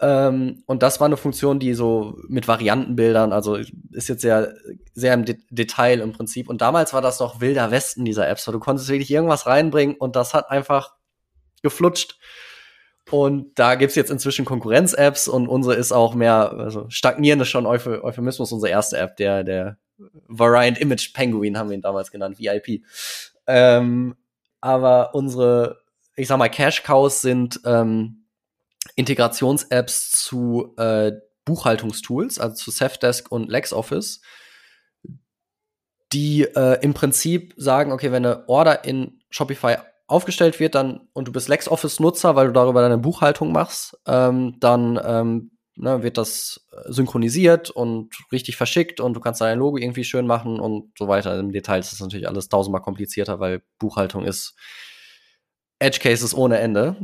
Ähm, und das war eine Funktion, die so mit Variantenbildern, also ist jetzt sehr, sehr im De Detail im Prinzip. Und damals war das noch wilder Westen dieser App Store. Du konntest wirklich irgendwas reinbringen und das hat einfach geflutscht. Und da gibt's jetzt inzwischen Konkurrenz-Apps und unsere ist auch mehr, also stagnieren ist schon Euphemismus, unsere erste App, der, der Variant Image Penguin haben wir ihn damals genannt, VIP. Ähm, aber unsere, ich sag mal, Cash Cows sind ähm, Integrations-Apps zu äh, Buchhaltungstools, also zu Safdesk und LexOffice, die äh, im Prinzip sagen, okay, wenn eine Order in Shopify aufgestellt wird, dann und du bist LexOffice-Nutzer, weil du darüber deine Buchhaltung machst, ähm, dann ähm, ne, wird das äh, synchronisiert und richtig verschickt und du kannst dein Logo irgendwie schön machen und so weiter. Im Detail ist das natürlich alles tausendmal komplizierter, weil Buchhaltung ist Edge Cases ohne Ende.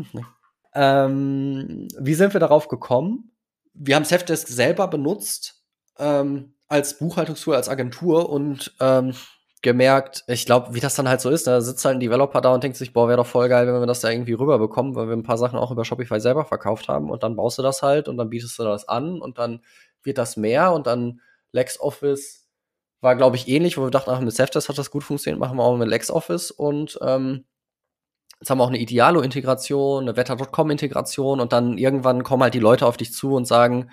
Ähm, wie sind wir darauf gekommen? Wir haben Safdesk selber benutzt ähm, als Buchhaltungstool, als Agentur und ähm, gemerkt, ich glaube, wie das dann halt so ist, da sitzt halt ein Developer da und denkt sich, boah, wäre doch voll geil, wenn wir das da irgendwie rüberbekommen, weil wir ein paar Sachen auch über Shopify selber verkauft haben und dann baust du das halt und dann bietest du das an und dann wird das mehr und dann LexOffice war, glaube ich, ähnlich, wo wir dachten, ach, mit Safdesk hat das gut funktioniert, machen wir auch mit LexOffice und ähm, jetzt haben wir auch eine Idealo-Integration, eine Wetter.com-Integration und dann irgendwann kommen halt die Leute auf dich zu und sagen,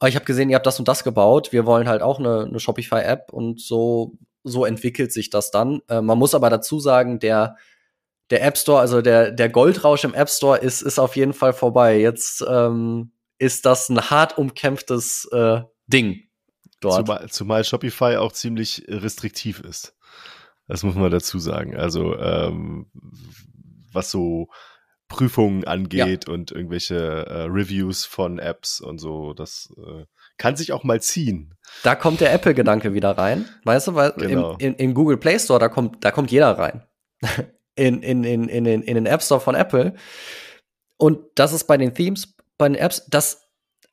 oh, ich habe gesehen, ihr habt das und das gebaut, wir wollen halt auch eine, eine Shopify-App und so so entwickelt sich das dann. Äh, man muss aber dazu sagen, der, der App Store, also der, der Goldrausch im App Store ist, ist auf jeden Fall vorbei. Jetzt ähm, ist das ein hart umkämpftes äh, Ding dort. Zumal, zumal Shopify auch ziemlich restriktiv ist. Das muss man dazu sagen. Also ähm, was so Prüfungen angeht ja. und irgendwelche äh, Reviews von Apps und so, das äh, kann sich auch mal ziehen. Da kommt der Apple-Gedanke wieder rein. Weißt du, weil genau. in, in, in, Google Play Store, da kommt, da kommt jeder rein. [LAUGHS] in, in, in, in, den, in den App Store von Apple. Und das ist bei den Themes, bei den Apps, das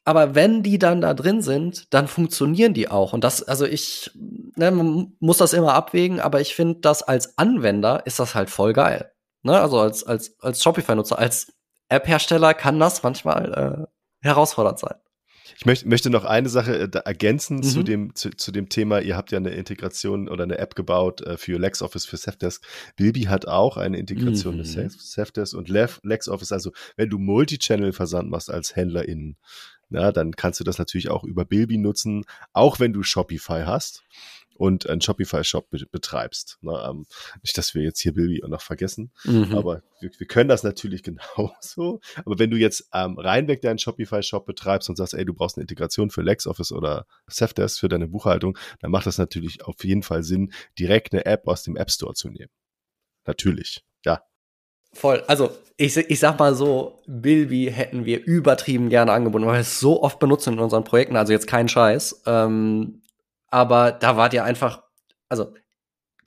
aber wenn die dann da drin sind, dann funktionieren die auch. Und das, also ich, ne, man muss das immer abwägen, aber ich finde das als Anwender ist das halt voll geil. Ne? Also als, als, als Shopify-Nutzer, als App-Hersteller kann das manchmal äh, herausfordernd sein. Ich möchte, möchte noch eine Sache äh, ergänzen mhm. zu, dem, zu, zu, dem Thema. Ihr habt ja eine Integration oder eine App gebaut äh, für LexOffice, für Safdesk. Bilby hat auch eine Integration mhm. mit Safdesk und LexOffice. Also wenn du Multichannel-Versand machst als HändlerInnen, na, dann kannst du das natürlich auch über Bilby nutzen, auch wenn du Shopify hast und einen Shopify-Shop betreibst. Na, ähm, nicht, dass wir jetzt hier Bilby noch vergessen, mhm. aber wir, wir, können das natürlich [LAUGHS] genauso. Aber wenn du jetzt ähm, reinweg deinen Shopify-Shop betreibst und sagst, ey, du brauchst eine Integration für LexOffice oder Safdesk für deine Buchhaltung, dann macht das natürlich auf jeden Fall Sinn, direkt eine App aus dem App Store zu nehmen. Natürlich, ja. Voll. Also, ich, ich sag mal so, Bilby hätten wir übertrieben gerne angebunden, weil wir es so oft benutzen in unseren Projekten, also jetzt kein Scheiß. Ähm, aber da wart ihr einfach, also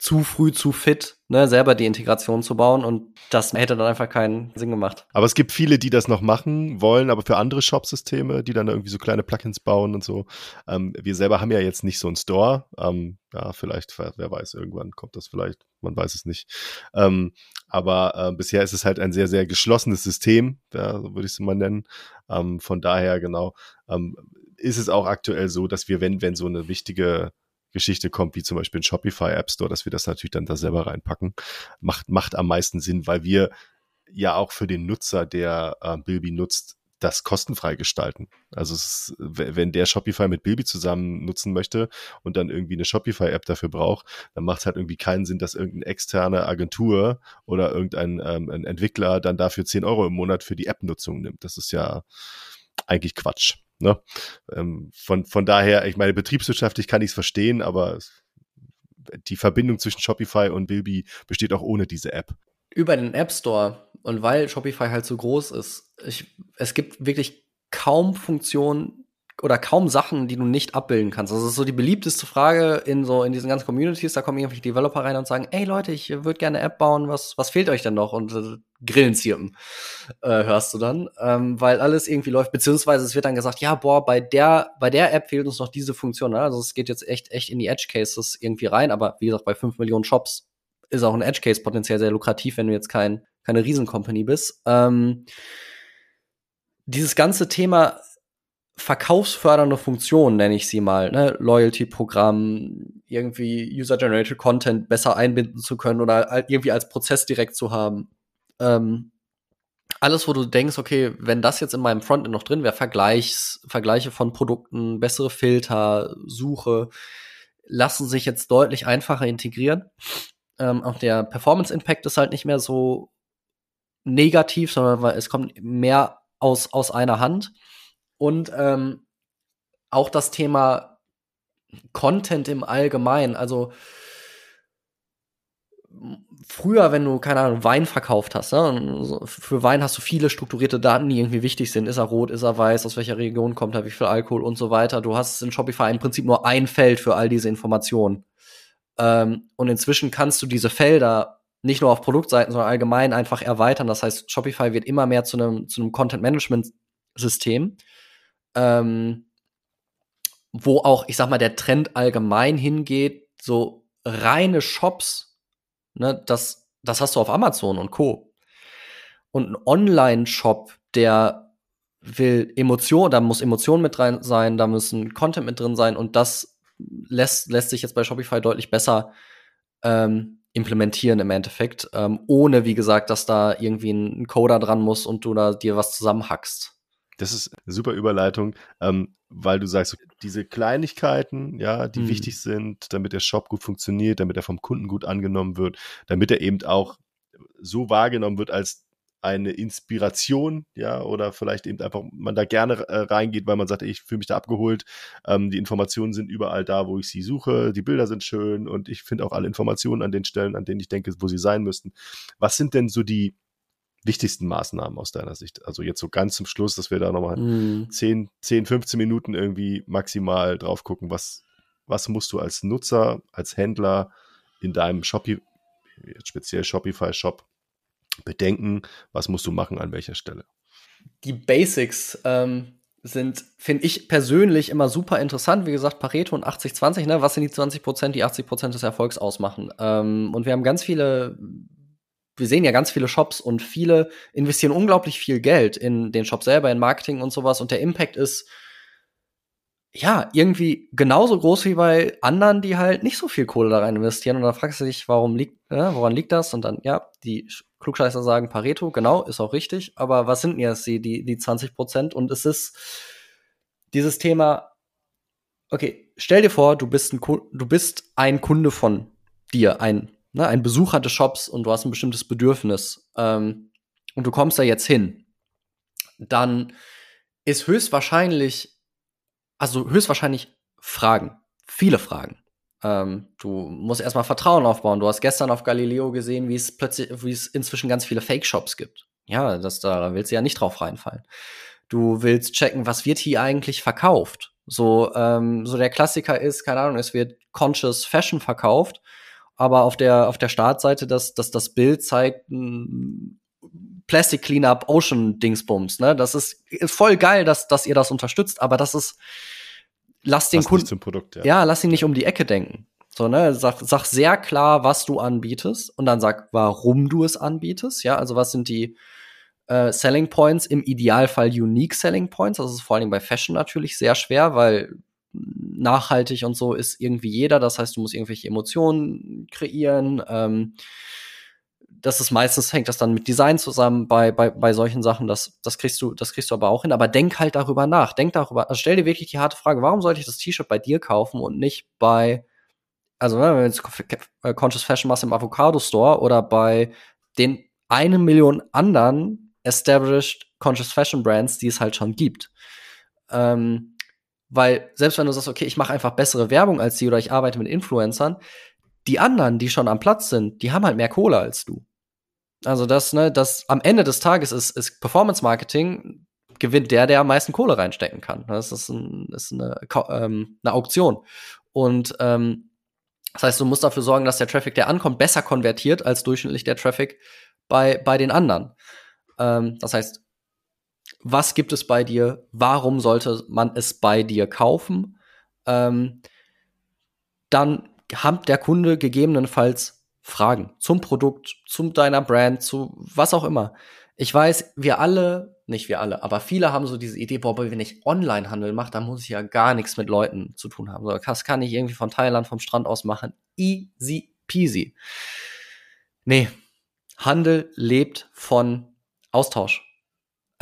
zu früh zu fit, ne, selber die Integration zu bauen und das hätte dann einfach keinen Sinn gemacht. Aber es gibt viele, die das noch machen wollen, aber für andere Shop-Systeme, die dann irgendwie so kleine Plugins bauen und so. Ähm, wir selber haben ja jetzt nicht so einen Store. Ähm, ja, vielleicht, wer weiß, irgendwann kommt das vielleicht, man weiß es nicht. Ähm, aber äh, bisher ist es halt ein sehr, sehr geschlossenes System, ja, würde ich es mal nennen. Ähm, von daher, genau, ähm, ist es auch aktuell so, dass wir, wenn, wenn so eine wichtige Geschichte kommt, wie zum Beispiel ein Shopify App Store, dass wir das natürlich dann da selber reinpacken. Macht, macht am meisten Sinn, weil wir ja auch für den Nutzer, der äh, Bilby nutzt, das kostenfrei gestalten. Also ist, wenn der Shopify mit Bilby zusammen nutzen möchte und dann irgendwie eine Shopify-App dafür braucht, dann macht es halt irgendwie keinen Sinn, dass irgendeine externe Agentur oder irgendein ähm, Entwickler dann dafür 10 Euro im Monat für die App-Nutzung nimmt. Das ist ja eigentlich Quatsch. Ne? Ähm, von, von daher, ich meine, betriebswirtschaftlich kann ich es verstehen, aber die Verbindung zwischen Shopify und Bilby besteht auch ohne diese App. Über den App Store und weil Shopify halt so groß ist, ich, es gibt wirklich kaum Funktionen oder kaum Sachen, die du nicht abbilden kannst. Also das ist so die beliebteste Frage in so in diesen ganzen Communities. Da kommen irgendwelche Developer rein und sagen, ey Leute, ich würde gerne eine App bauen. Was was fehlt euch denn noch? Und äh, Grillen zirpen äh, hörst du dann, ähm, weil alles irgendwie läuft. Beziehungsweise es wird dann gesagt, ja boah, bei der bei der App fehlt uns noch diese Funktion. Ne? Also es geht jetzt echt echt in die Edge Cases irgendwie rein. Aber wie gesagt, bei fünf Millionen Shops ist auch ein Edge Case potenziell sehr lukrativ, wenn du jetzt kein keine Riesencompany bist. Ähm, dieses ganze Thema verkaufsfördernde Funktionen, nenne ich sie mal, ne? Loyalty-Programm, irgendwie User-Generated Content besser einbinden zu können oder irgendwie als Prozess direkt zu haben. Ähm, alles, wo du denkst, okay, wenn das jetzt in meinem Frontend noch drin wäre, Vergleichs, Vergleiche von Produkten, bessere Filter, Suche, lassen sich jetzt deutlich einfacher integrieren. Ähm, auch der Performance-Impact ist halt nicht mehr so negativ, sondern es kommt mehr aus, aus einer Hand. Und ähm, auch das Thema Content im Allgemeinen, also früher, wenn du, keine Ahnung, Wein verkauft hast, ne? für Wein hast du viele strukturierte Daten, die irgendwie wichtig sind. Ist er rot, ist er weiß, aus welcher Region kommt er, wie viel Alkohol und so weiter. Du hast in Shopify im Prinzip nur ein Feld für all diese Informationen. Ähm, und inzwischen kannst du diese Felder nicht nur auf Produktseiten, sondern allgemein einfach erweitern. Das heißt, Shopify wird immer mehr zu einem zu einem Content Management System, ähm, wo auch, ich sag mal, der Trend allgemein hingeht, so reine Shops, ne, das, das hast du auf Amazon und Co. Und ein Online-Shop, der will Emotion, da muss Emotion mit rein sein, da müssen Content mit drin sein und das lässt, lässt sich jetzt bei Shopify deutlich besser ähm, implementieren im Endeffekt, ähm, ohne, wie gesagt, dass da irgendwie ein Coder dran muss und du da dir was zusammenhackst. Das ist eine super Überleitung, ähm, weil du sagst, diese Kleinigkeiten, ja, die mhm. wichtig sind, damit der Shop gut funktioniert, damit er vom Kunden gut angenommen wird, damit er eben auch so wahrgenommen wird als eine Inspiration, ja, oder vielleicht eben einfach man da gerne äh, reingeht, weil man sagt, ey, ich fühle mich da abgeholt. Ähm, die Informationen sind überall da, wo ich sie suche. Die Bilder sind schön und ich finde auch alle Informationen an den Stellen, an denen ich denke, wo sie sein müssten. Was sind denn so die wichtigsten Maßnahmen aus deiner Sicht? Also jetzt so ganz zum Schluss, dass wir da nochmal mm. 10, 10, 15 Minuten irgendwie maximal drauf gucken, was, was musst du als Nutzer, als Händler in deinem Shopify, speziell Shopify-Shop bedenken, was musst du machen an welcher Stelle? Die Basics ähm, sind, finde ich persönlich immer super interessant. Wie gesagt, Pareto und 80-20, ne? Was sind die 20 Prozent, die 80 Prozent des Erfolgs ausmachen? Ähm, und wir haben ganz viele, wir sehen ja ganz viele Shops und viele investieren unglaublich viel Geld in den Shop selber, in Marketing und sowas. Und der Impact ist ja, irgendwie genauso groß wie bei anderen, die halt nicht so viel Kohle da rein investieren. Und dann fragst du dich, warum liegt, äh, woran liegt das? Und dann, ja, die Klugscheißer sagen Pareto, genau, ist auch richtig. Aber was sind denn jetzt die, die, die 20 Prozent? Und es ist dieses Thema, okay, stell dir vor, du bist ein, du bist ein Kunde von dir, ein, ne, ein Besucher des Shops und du hast ein bestimmtes Bedürfnis. Ähm, und du kommst da jetzt hin. Dann ist höchstwahrscheinlich also höchstwahrscheinlich Fragen. Viele Fragen. Ähm, du musst erstmal Vertrauen aufbauen. Du hast gestern auf Galileo gesehen, wie es plötzlich, wie es inzwischen ganz viele Fake-Shops gibt. Ja, das, da willst du ja nicht drauf reinfallen. Du willst checken, was wird hier eigentlich verkauft. So, ähm, so der Klassiker ist, keine Ahnung, es wird Conscious Fashion verkauft, aber auf der, auf der Startseite, dass, dass das Bild zeigt, Plastic Cleanup Ocean Dingsbums, ne? Das ist, voll geil, dass, dass ihr das unterstützt, aber das ist, lass den Kunden, ja. ja, lass ihn nicht um die Ecke denken. So, ne, sag, sag sehr klar, was du anbietest und dann sag, warum du es anbietest. Ja, also was sind die äh, Selling Points, im Idealfall Unique Selling Points. Das ist vor allen Dingen bei Fashion natürlich sehr schwer, weil nachhaltig und so ist irgendwie jeder. Das heißt, du musst irgendwelche Emotionen kreieren. Ähm, das ist meistens hängt das dann mit Design zusammen bei, bei, bei solchen Sachen. Das, das kriegst du, das kriegst du aber auch hin. Aber denk halt darüber nach. Denk darüber, also stell dir wirklich die harte Frage, warum sollte ich das T-Shirt bei dir kaufen und nicht bei, also ne, wenn du jetzt äh, Conscious Fashion machst im Avocado Store oder bei den eine Million anderen established Conscious Fashion Brands, die es halt schon gibt. Ähm, weil selbst wenn du sagst, okay, ich mache einfach bessere Werbung als die oder ich arbeite mit Influencern, die anderen, die schon am Platz sind, die haben halt mehr Kohle als du. Also das, ne, das am Ende des Tages ist, ist Performance Marketing gewinnt der, der am meisten Kohle reinstecken kann. Das ist, ein, ist eine, ähm, eine Auktion. Und ähm, das heißt, du musst dafür sorgen, dass der Traffic, der ankommt, besser konvertiert als durchschnittlich der Traffic bei, bei den anderen. Ähm, das heißt, was gibt es bei dir? Warum sollte man es bei dir kaufen? Ähm, dann hat der Kunde gegebenenfalls Fragen zum Produkt, zu deiner Brand, zu was auch immer. Ich weiß, wir alle, nicht wir alle, aber viele haben so diese Idee, boah, wenn ich Online-Handel mache, dann muss ich ja gar nichts mit Leuten zu tun haben. Das kann ich irgendwie von Thailand, vom Strand aus machen. Easy peasy. Nee, Handel lebt von Austausch.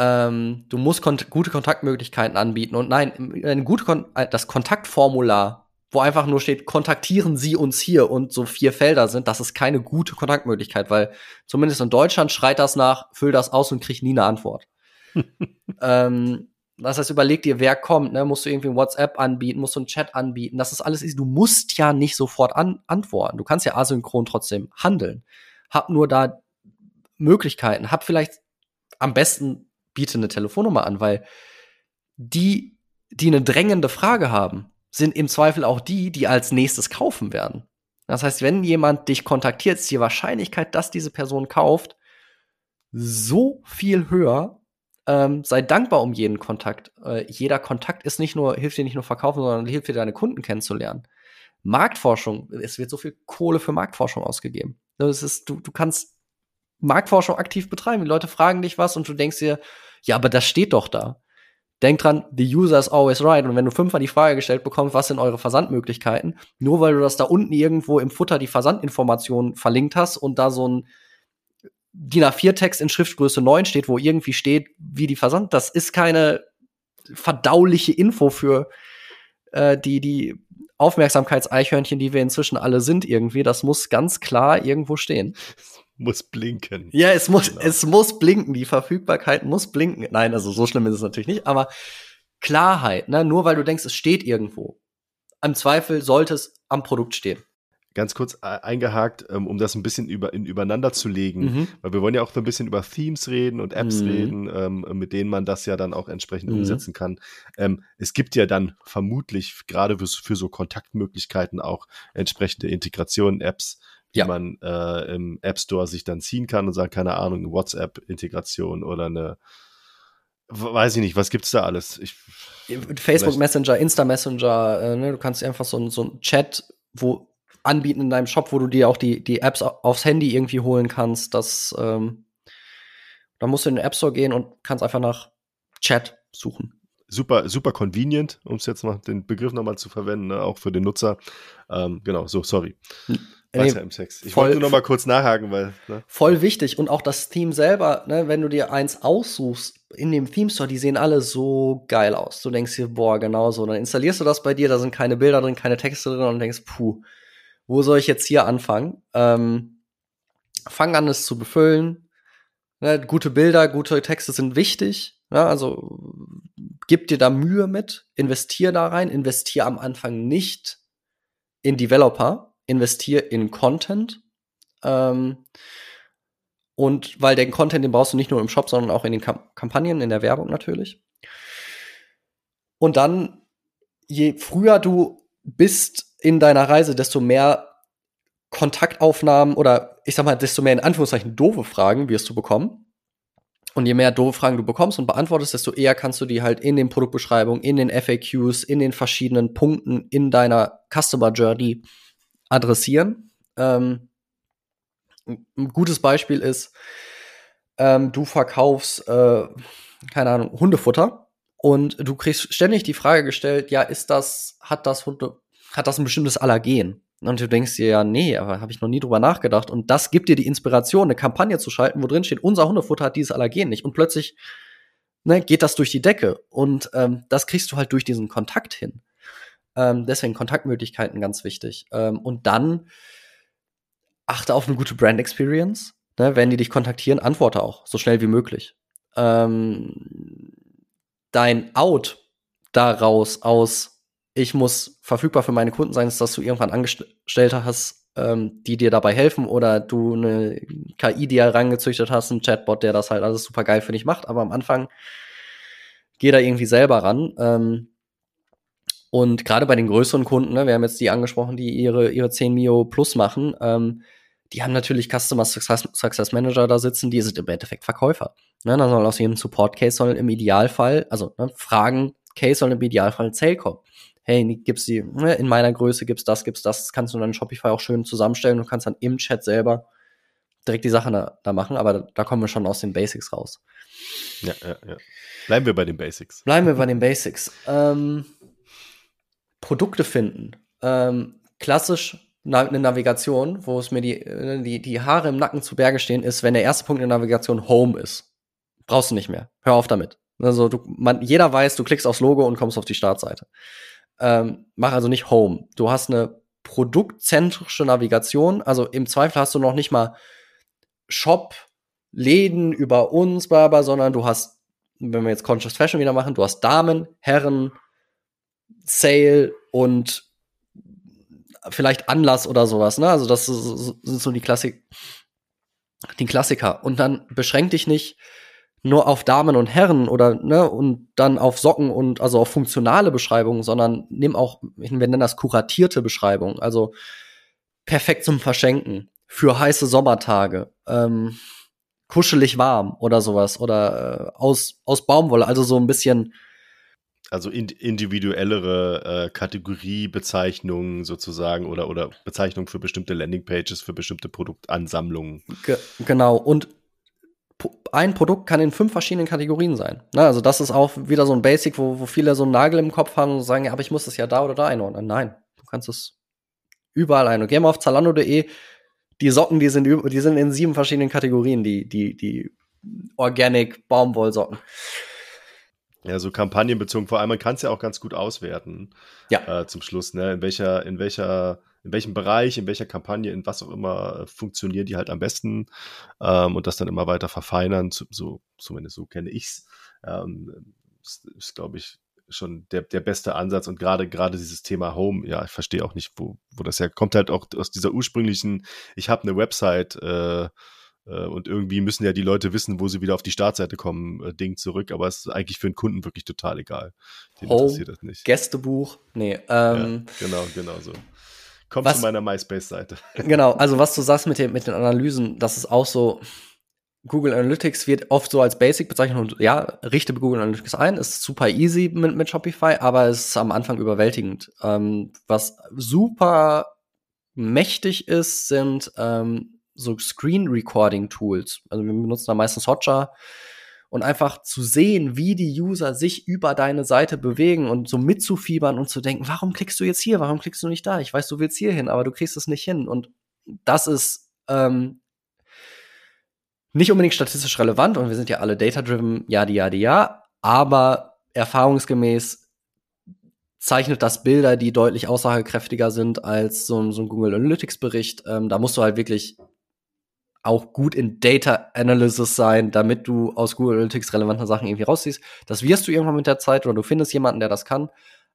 Ähm, du musst kont gute Kontaktmöglichkeiten anbieten. Und nein, eine gute Kon das Kontaktformular wo einfach nur steht, kontaktieren Sie uns hier und so vier Felder sind, das ist keine gute Kontaktmöglichkeit, weil zumindest in Deutschland schreit das nach, füll das aus und krieg nie eine Antwort. [LAUGHS] ähm, das heißt, überleg dir, wer kommt, ne? Musst du irgendwie ein WhatsApp anbieten, musst du einen Chat anbieten, das ist alles easy. Du musst ja nicht sofort an antworten. Du kannst ja asynchron trotzdem handeln. Hab nur da Möglichkeiten. Hab vielleicht am besten biete eine Telefonnummer an, weil die, die eine drängende Frage haben, sind im Zweifel auch die, die als nächstes kaufen werden. Das heißt, wenn jemand dich kontaktiert, ist die Wahrscheinlichkeit, dass diese Person kauft, so viel höher. Ähm, sei dankbar um jeden Kontakt. Äh, jeder Kontakt ist nicht nur, hilft dir nicht nur verkaufen, sondern hilft dir, deine Kunden kennenzulernen. Marktforschung, es wird so viel Kohle für Marktforschung ausgegeben. Das ist, du, du kannst Marktforschung aktiv betreiben. Die Leute fragen dich was und du denkst dir, ja, aber das steht doch da. Denk dran, the user is always right. Und wenn du fünfmal die Frage gestellt bekommst, was sind eure Versandmöglichkeiten, nur weil du das da unten irgendwo im Futter die Versandinformationen verlinkt hast und da so ein DIN A4-Text in Schriftgröße 9 steht, wo irgendwie steht, wie die Versand, das ist keine verdauliche Info für äh, die, die Aufmerksamkeitseichhörnchen, die wir inzwischen alle sind irgendwie. Das muss ganz klar irgendwo stehen muss blinken. Ja, es muss, genau. es muss blinken. Die Verfügbarkeit muss blinken. Nein, also so schlimm ist es natürlich nicht, aber Klarheit, ne? Nur weil du denkst, es steht irgendwo. Im Zweifel sollte es am Produkt stehen. Ganz kurz äh, eingehakt, ähm, um das ein bisschen über, in, übereinander zu legen, mhm. weil wir wollen ja auch so ein bisschen über Themes reden und Apps mhm. reden, ähm, mit denen man das ja dann auch entsprechend mhm. umsetzen kann. Ähm, es gibt ja dann vermutlich gerade für, für so Kontaktmöglichkeiten auch entsprechende Integrationen, Apps, die ja. man äh, im App Store sich dann ziehen kann und sagt, keine Ahnung, eine WhatsApp-Integration oder eine, weiß ich nicht, was gibt's da alles? Ich, Facebook Messenger, Insta Messenger, äh, ne, du kannst einfach so, so ein Chat, wo anbieten in deinem Shop, wo du dir auch die, die Apps aufs Handy irgendwie holen kannst. Das, ähm, da musst du in den App Store gehen und kannst einfach nach Chat suchen. Super, super convenient, um es jetzt mal den Begriff nochmal zu verwenden, ne, auch für den Nutzer. Ähm, genau, so, sorry. Weiter nee, im Sex. Ich voll, wollte nur noch mal kurz nachhaken, weil. Ne? Voll wichtig. Und auch das Theme selber, ne, wenn du dir eins aussuchst in dem Theme Store, die sehen alle so geil aus. Du denkst dir, boah, genau so. Dann installierst du das bei dir, da sind keine Bilder drin, keine Texte drin und denkst, puh, wo soll ich jetzt hier anfangen? Ähm, fang an, es zu befüllen. Ne, gute Bilder, gute Texte sind wichtig. Ne, also gib dir da Mühe mit, investier da rein, investier am Anfang nicht in Developer investiere in Content. Ähm, und weil den Content, den brauchst du nicht nur im Shop, sondern auch in den Kam Kampagnen, in der Werbung natürlich. Und dann, je früher du bist in deiner Reise, desto mehr Kontaktaufnahmen oder ich sag mal, desto mehr in Anführungszeichen doofe Fragen wirst du bekommen. Und je mehr doofe Fragen du bekommst und beantwortest, desto eher kannst du die halt in den Produktbeschreibungen, in den FAQs, in den verschiedenen Punkten in deiner Customer Journey adressieren. Ähm, ein gutes Beispiel ist, ähm, du verkaufst, äh, keine Ahnung, Hundefutter Und du kriegst ständig die Frage gestellt, ja, ist das, hat das hat das ein bestimmtes Allergen? Und du denkst dir ja, nee, aber habe ich noch nie drüber nachgedacht. Und das gibt dir die Inspiration, eine Kampagne zu schalten, wo drin steht, unser Hundefutter hat dieses Allergen nicht. Und plötzlich ne, geht das durch die Decke. Und ähm, das kriegst du halt durch diesen Kontakt hin. Ähm, deswegen Kontaktmöglichkeiten ganz wichtig. Ähm, und dann achte auf eine gute Brand Experience. Ne, wenn die dich kontaktieren, antworte auch, so schnell wie möglich. Ähm, dein Out daraus aus ich muss verfügbar für meine Kunden sein, ist, dass du irgendwann Angestellte hast, ähm, die dir dabei helfen oder du eine KI, die herangezüchtet hast, einen Chatbot, der das halt alles super geil für dich macht. Aber am Anfang geh da irgendwie selber ran. Und gerade bei den größeren Kunden, ne, wir haben jetzt die angesprochen, die ihre, ihre 10 Mio plus machen, ähm, die haben natürlich Customer Success, Success Manager da sitzen, die sind im Endeffekt Verkäufer. Ne, dann soll aus jedem Support Case soll im Idealfall, also ne, Fragen Case soll im Idealfall ein Sale kommen hey, gibt's die, ne, in meiner Größe gibt's das, gibt's das, das kannst du dann in Shopify auch schön zusammenstellen und kannst dann im Chat selber direkt die Sachen da, da machen, aber da, da, kommen wir schon aus den Basics raus. Ja, ja, ja. Bleiben wir bei den Basics. Bleiben wir bei den Basics. Ähm, Produkte finden. Ähm, klassisch eine Navigation, wo es mir die, äh, die, die Haare im Nacken zu Berge stehen, ist, wenn der erste Punkt in der Navigation Home ist. Brauchst du nicht mehr. Hör auf damit. Also du, man, jeder weiß, du klickst aufs Logo und kommst auf die Startseite. Ähm, mach also nicht Home. Du hast eine produktzentrische Navigation. Also im Zweifel hast du noch nicht mal Shop, Läden über uns, bla, sondern du hast, wenn wir jetzt Conscious Fashion wieder machen, du hast Damen, Herren, Sale und vielleicht Anlass oder sowas. Ne? Also das sind so die Klassik, die Klassiker. Und dann beschränk dich nicht nur auf Damen und Herren oder ne und dann auf Socken und also auf funktionale Beschreibungen, sondern nimm auch, wir nennen das kuratierte Beschreibungen, also perfekt zum Verschenken für heiße Sommertage, ähm, kuschelig warm oder sowas oder äh, aus aus Baumwolle, also so ein bisschen also individuellere äh, Kategoriebezeichnungen sozusagen oder oder Bezeichnungen für bestimmte Landingpages, für bestimmte Produktansammlungen. Ge genau und ein Produkt kann in fünf verschiedenen Kategorien sein. Na, also das ist auch wieder so ein Basic, wo, wo viele so einen Nagel im Kopf haben und sagen, ja, aber ich muss das ja da oder da einordnen. Nein, du kannst es überall ein. Geh mal auf zalando.de, die Socken, die sind, die sind in sieben verschiedenen Kategorien, die, die, die Organic Baumwollsocken. Ja, so kampagnenbezogen, vor allem, man kann es ja auch ganz gut auswerten. Ja. Äh, zum Schluss, ne? In welcher, in welcher in welchem Bereich, in welcher Kampagne, in was auch immer äh, funktionieren die halt am besten ähm, und das dann immer weiter verfeinern, so zumindest so kenne ich's. Ähm, ist, ist glaube ich, schon der, der beste Ansatz und gerade gerade dieses Thema Home, ja, ich verstehe auch nicht, wo, wo das herkommt, halt auch aus dieser ursprünglichen, ich habe eine Website äh, und irgendwie müssen ja die Leute wissen, wo sie wieder auf die Startseite kommen, äh, Ding zurück, aber es ist eigentlich für einen Kunden wirklich total egal. Den Home, interessiert das nicht. Gästebuch, nee. Ähm, ja, genau, genau so. Komm was, zu meiner MySpace-Seite. [LAUGHS] Genau, also was du sagst mit, den, mit den Analysen, das ist auch so. Google Analytics wird oft so als Basic bezeichnet und ja, richte Google Analytics ein, ist super easy mit, mit Shopify, aber es ist am Anfang überwältigend. Ähm, was super mächtig ist, sind ähm, so Screen Recording Tools. Also wir benutzen da meistens Hotjar und einfach zu sehen, wie die User sich über deine Seite bewegen und so mitzufiebern und zu denken, warum klickst du jetzt hier, warum klickst du nicht da? Ich weiß, du willst hier hin, aber du kriegst es nicht hin. Und das ist ähm, nicht unbedingt statistisch relevant und wir sind ja alle data-driven, ja, ja, ja, aber erfahrungsgemäß zeichnet das Bilder, die deutlich aussagekräftiger sind als so, so ein Google Analytics Bericht. Ähm, da musst du halt wirklich auch gut in Data Analysis sein, damit du aus Google Analytics relevante Sachen irgendwie rausziehst. Das wirst du irgendwann mit der Zeit oder du findest jemanden, der das kann.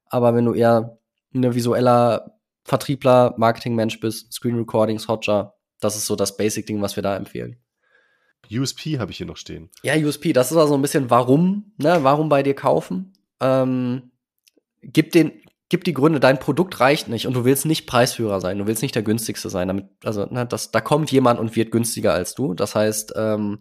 Aber wenn du eher ein visueller Vertriebler, Marketingmensch bist, Screen Recordings, Hotjar, das ist so das Basic-Ding, was wir da empfehlen. USP habe ich hier noch stehen. Ja, USP, das ist also ein bisschen warum, ne? Warum bei dir kaufen? Ähm, gib den, gib die Gründe, dein Produkt reicht nicht und du willst nicht Preisführer sein, du willst nicht der günstigste sein. Damit, also, ne, das, da kommt jemand und wird günstiger als du. Das heißt, ähm,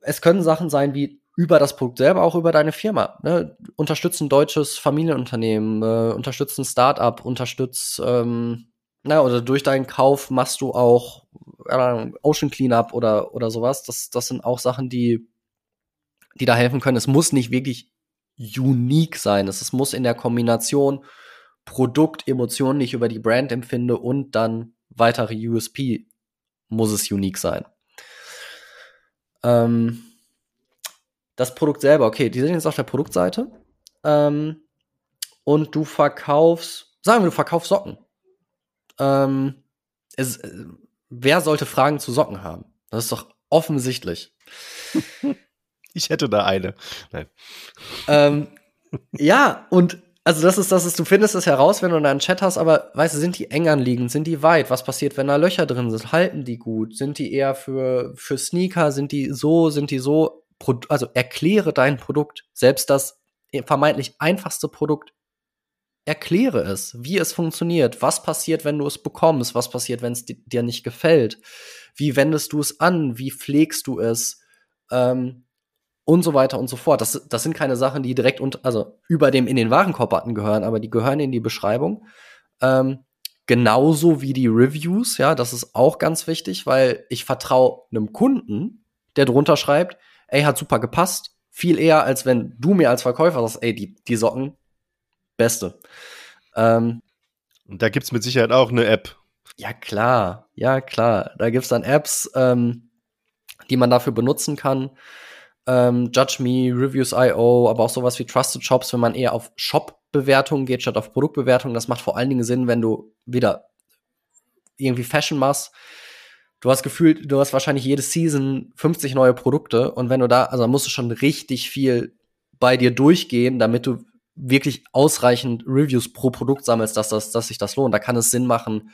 es können Sachen sein wie über das Produkt selber, auch über deine Firma. Ne? Unterstützen deutsches Familienunternehmen, äh, unterstützen Startup, unterstützt, ähm, na, oder durch deinen Kauf machst du auch äh, Ocean Cleanup oder, oder sowas. Das, das sind auch Sachen, die die da helfen können. Es muss nicht wirklich unique sein. Es muss in der Kombination Produkt, Emotionen, die ich über die Brand empfinde und dann weitere USP muss es unique sein. Ähm, das Produkt selber, okay, die sind jetzt auf der Produktseite ähm, und du verkaufst, sagen wir, du verkaufst Socken. Ähm, es, äh, wer sollte Fragen zu Socken haben? Das ist doch offensichtlich. [LAUGHS] Ich hätte da eine. Nein. Ähm, ja, und also das ist, das ist, du findest es heraus, wenn du da einen Chat hast, aber weißt du, sind die eng anliegend, sind die weit? Was passiert, wenn da Löcher drin sind? Halten die gut? Sind die eher für, für Sneaker? Sind die so, sind die so? Also erkläre dein Produkt. Selbst das vermeintlich einfachste Produkt. Erkläre es, wie es funktioniert. Was passiert, wenn du es bekommst? Was passiert, wenn es dir nicht gefällt? Wie wendest du es an? Wie pflegst du es? Ähm, und so weiter und so fort. Das, das sind keine Sachen, die direkt und, also über dem in den Warenkorb-Button gehören, aber die gehören in die Beschreibung. Ähm, genauso wie die Reviews, ja, das ist auch ganz wichtig, weil ich vertraue einem Kunden, der drunter schreibt, ey, hat super gepasst, viel eher, als wenn du mir als Verkäufer sagst, ey, die, die Socken, beste. Ähm, und da gibt's mit Sicherheit auch eine App. Ja, klar, ja, klar. Da gibt's dann Apps, ähm, die man dafür benutzen kann ähm, Judge Me, Reviews.io, aber auch sowas wie Trusted Shops, wenn man eher auf Shop-Bewertungen geht statt auf Produktbewertungen. Das macht vor allen Dingen Sinn, wenn du wieder irgendwie Fashion machst. Du hast gefühlt, du hast wahrscheinlich jede Season 50 neue Produkte und wenn du da, also musst du schon richtig viel bei dir durchgehen, damit du wirklich ausreichend Reviews pro Produkt sammelst, dass, das, dass sich das lohnt. Da kann es Sinn machen,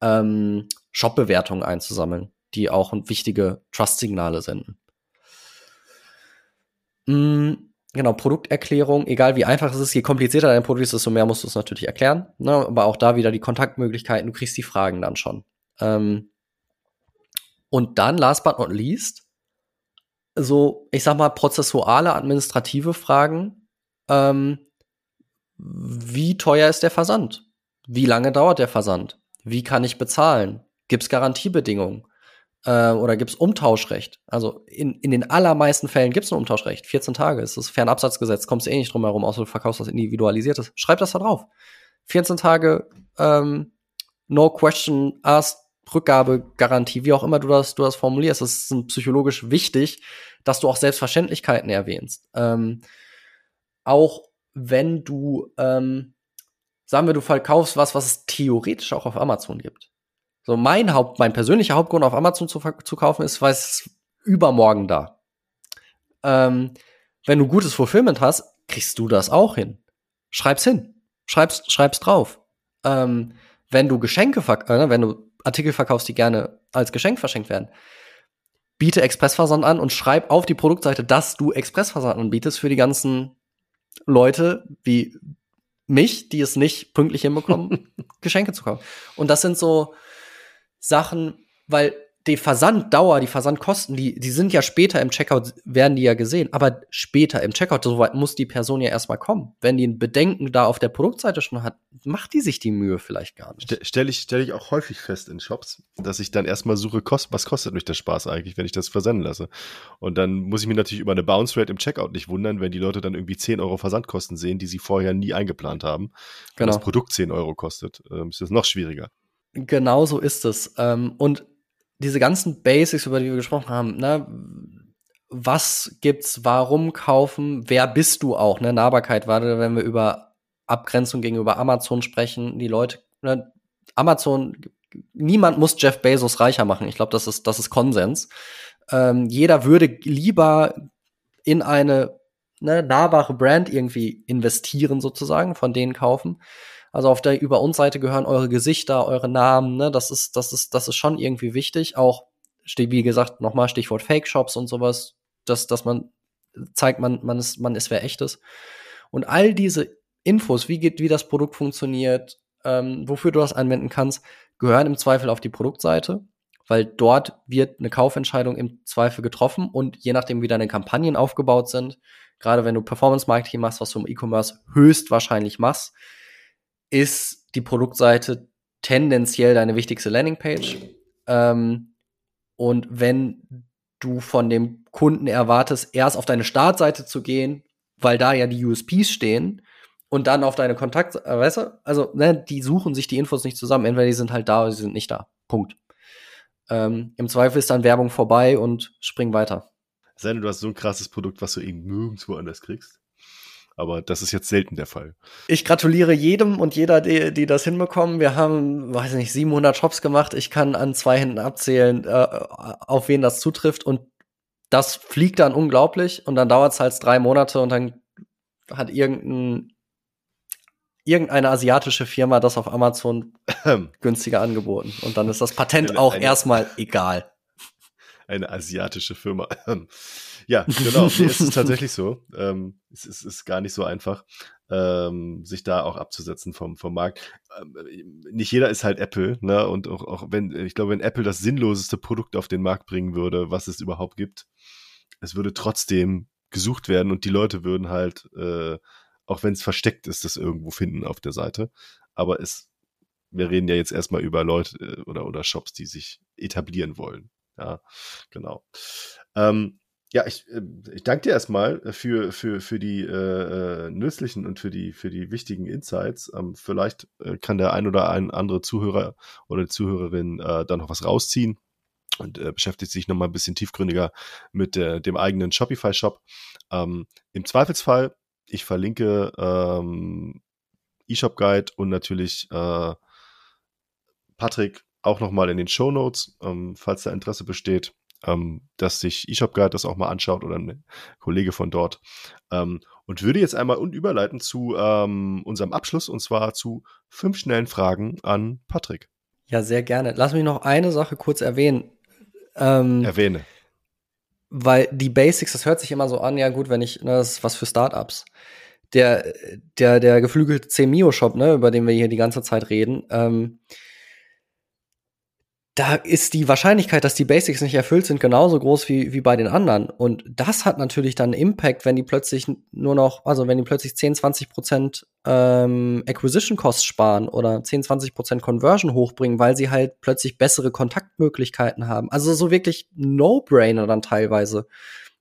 ähm, Shop-Bewertungen einzusammeln, die auch wichtige Trust-Signale senden. Mm, genau, Produkterklärung, egal wie einfach es ist, je komplizierter dein Produkt ist, desto mehr musst du es natürlich erklären. Ne? Aber auch da wieder die Kontaktmöglichkeiten, du kriegst die Fragen dann schon. Ähm, und dann, last but not least, so, ich sag mal, prozessuale, administrative Fragen. Ähm, wie teuer ist der Versand? Wie lange dauert der Versand? Wie kann ich bezahlen? Gibt es Garantiebedingungen? Äh, oder gibt es Umtauschrecht? Also in, in den allermeisten Fällen gibt es ein Umtauschrecht. 14 Tage ist das Fernabsatzgesetz, kommst du eh nicht drum herum, außer du verkaufst was individualisiertes. Schreib das da drauf. 14 Tage ähm, No Question Asked Rückgabegarantie, wie auch immer du das, du das formulierst. Das ist psychologisch wichtig, dass du auch Selbstverständlichkeiten erwähnst. Ähm, auch wenn du, ähm, sagen wir, du verkaufst was, was es theoretisch auch auf Amazon gibt. So mein Haupt, mein persönlicher Hauptgrund auf Amazon zu, zu kaufen ist, weil es übermorgen da. Ähm, wenn du gutes Fulfillment hast, kriegst du das auch hin. Schreib's hin. Schreib's, schreib's drauf. Ähm, wenn du Geschenke, äh, wenn du Artikel verkaufst, die gerne als Geschenk verschenkt werden, biete Expressversand an und schreib auf die Produktseite, dass du Expressversand anbietest für die ganzen Leute wie mich, die es nicht pünktlich hinbekommen, [LAUGHS] Geschenke zu kaufen. Und das sind so, Sachen, weil die Versanddauer, die Versandkosten, die, die sind ja später im Checkout, werden die ja gesehen, aber später im Checkout, soweit muss die Person ja erstmal kommen. Wenn die ein Bedenken da auf der Produktseite schon hat, macht die sich die Mühe vielleicht gar nicht. Stelle ich, stell ich auch häufig fest in Shops, dass ich dann erstmal suche, kost, was kostet mich der Spaß eigentlich, wenn ich das versenden lasse. Und dann muss ich mich natürlich über eine Bounce Rate im Checkout nicht wundern, wenn die Leute dann irgendwie 10 Euro Versandkosten sehen, die sie vorher nie eingeplant haben. Wenn genau. das Produkt 10 Euro kostet, ähm, ist das noch schwieriger. Genau so ist es. Ähm, und diese ganzen Basics, über die wir gesprochen haben, ne, was gibt's, warum kaufen, wer bist du auch, ne, Nahbarkeit, gerade wenn wir über Abgrenzung gegenüber Amazon sprechen, die Leute, ne, Amazon, niemand muss Jeff Bezos reicher machen. Ich glaube, das ist, das ist Konsens. Ähm, jeder würde lieber in eine ne, nahbare Brand irgendwie investieren, sozusagen, von denen kaufen, also auf der Über uns Seite gehören eure Gesichter, eure Namen, ne? Das ist, das ist, das ist schon irgendwie wichtig. Auch wie gesagt, nochmal Stichwort Fake Shops und sowas, dass, dass man zeigt, man, man ist, man ist wer echtes. Und all diese Infos, wie geht, wie das Produkt funktioniert, ähm, wofür du das anwenden kannst, gehören im Zweifel auf die Produktseite, weil dort wird eine Kaufentscheidung im Zweifel getroffen und je nachdem, wie deine Kampagnen aufgebaut sind, gerade wenn du Performance Marketing machst, was du im E-Commerce höchstwahrscheinlich machst, ist die Produktseite tendenziell deine wichtigste Landingpage. Ähm, und wenn du von dem Kunden erwartest, erst auf deine Startseite zu gehen, weil da ja die USPs stehen und dann auf deine Kontakt, äh, weißt du? Also, ne, die suchen sich die Infos nicht zusammen. Entweder die sind halt da oder sie sind nicht da. Punkt. Ähm, Im Zweifel ist dann Werbung vorbei und spring weiter. Sei denn, du hast so ein krasses Produkt, was du eben nirgendwo anders kriegst. Aber das ist jetzt selten der Fall. Ich gratuliere jedem und jeder, die, die das hinbekommen. Wir haben, weiß nicht, 700 Shops gemacht. Ich kann an zwei Händen abzählen, äh, auf wen das zutrifft. Und das fliegt dann unglaublich. Und dann dauert es halt drei Monate und dann hat irgendein irgendeine asiatische Firma das auf Amazon [CLEARS THROAT] günstiger angeboten. Und dann ist das Patent eine, auch eine, erstmal egal. Eine asiatische Firma. [CLEARS THROAT] ja, genau. Nee, es ist [LAUGHS] tatsächlich so. Ähm, es, ist, ist gar nicht so einfach, ähm, sich da auch abzusetzen vom, vom Markt. Ähm, nicht jeder ist halt Apple, ne? Und auch, auch wenn, ich glaube, wenn Apple das sinnloseste Produkt auf den Markt bringen würde, was es überhaupt gibt, es würde trotzdem gesucht werden und die Leute würden halt äh, auch wenn es versteckt ist, das irgendwo finden auf der Seite. Aber es, wir reden ja jetzt erstmal über Leute äh, oder, oder Shops, die sich etablieren wollen. Ja, genau. Ähm, ja, ich, äh, ich danke dir erstmal für, für, für die äh, äh, nützlichen und für die, für die wichtigen Insights. Ähm, vielleicht äh, kann der ein oder ein andere Zuhörer oder Zuhörerin äh, da noch was rausziehen und äh, beschäftigt sich nochmal ein bisschen tiefgründiger mit äh, dem eigenen Shopify-Shop. Ähm, Im Zweifelsfall ich verlinke ähm, eShop Guide und natürlich äh, Patrick auch nochmal in den Show Notes, ähm, falls da Interesse besteht, ähm, dass sich eShop Guide das auch mal anschaut oder ein Kollege von dort. Ähm, und würde jetzt einmal überleiten zu ähm, unserem Abschluss und zwar zu fünf schnellen Fragen an Patrick. Ja, sehr gerne. Lass mich noch eine Sache kurz erwähnen. Ähm, Erwähne weil die Basics, das hört sich immer so an, ja gut, wenn ich, ne, das ist was für Startups. Der, der, der geflügelte CMIO-Shop, ne, über den wir hier die ganze Zeit reden, ähm, da ist die Wahrscheinlichkeit, dass die Basics nicht erfüllt sind, genauso groß wie, wie bei den anderen. Und das hat natürlich dann Impact, wenn die plötzlich nur noch, also wenn die plötzlich 10, 20 Prozent ähm, Acquisition Costs sparen oder 10, 20 Prozent Conversion hochbringen, weil sie halt plötzlich bessere Kontaktmöglichkeiten haben. Also so wirklich No-Brainer dann teilweise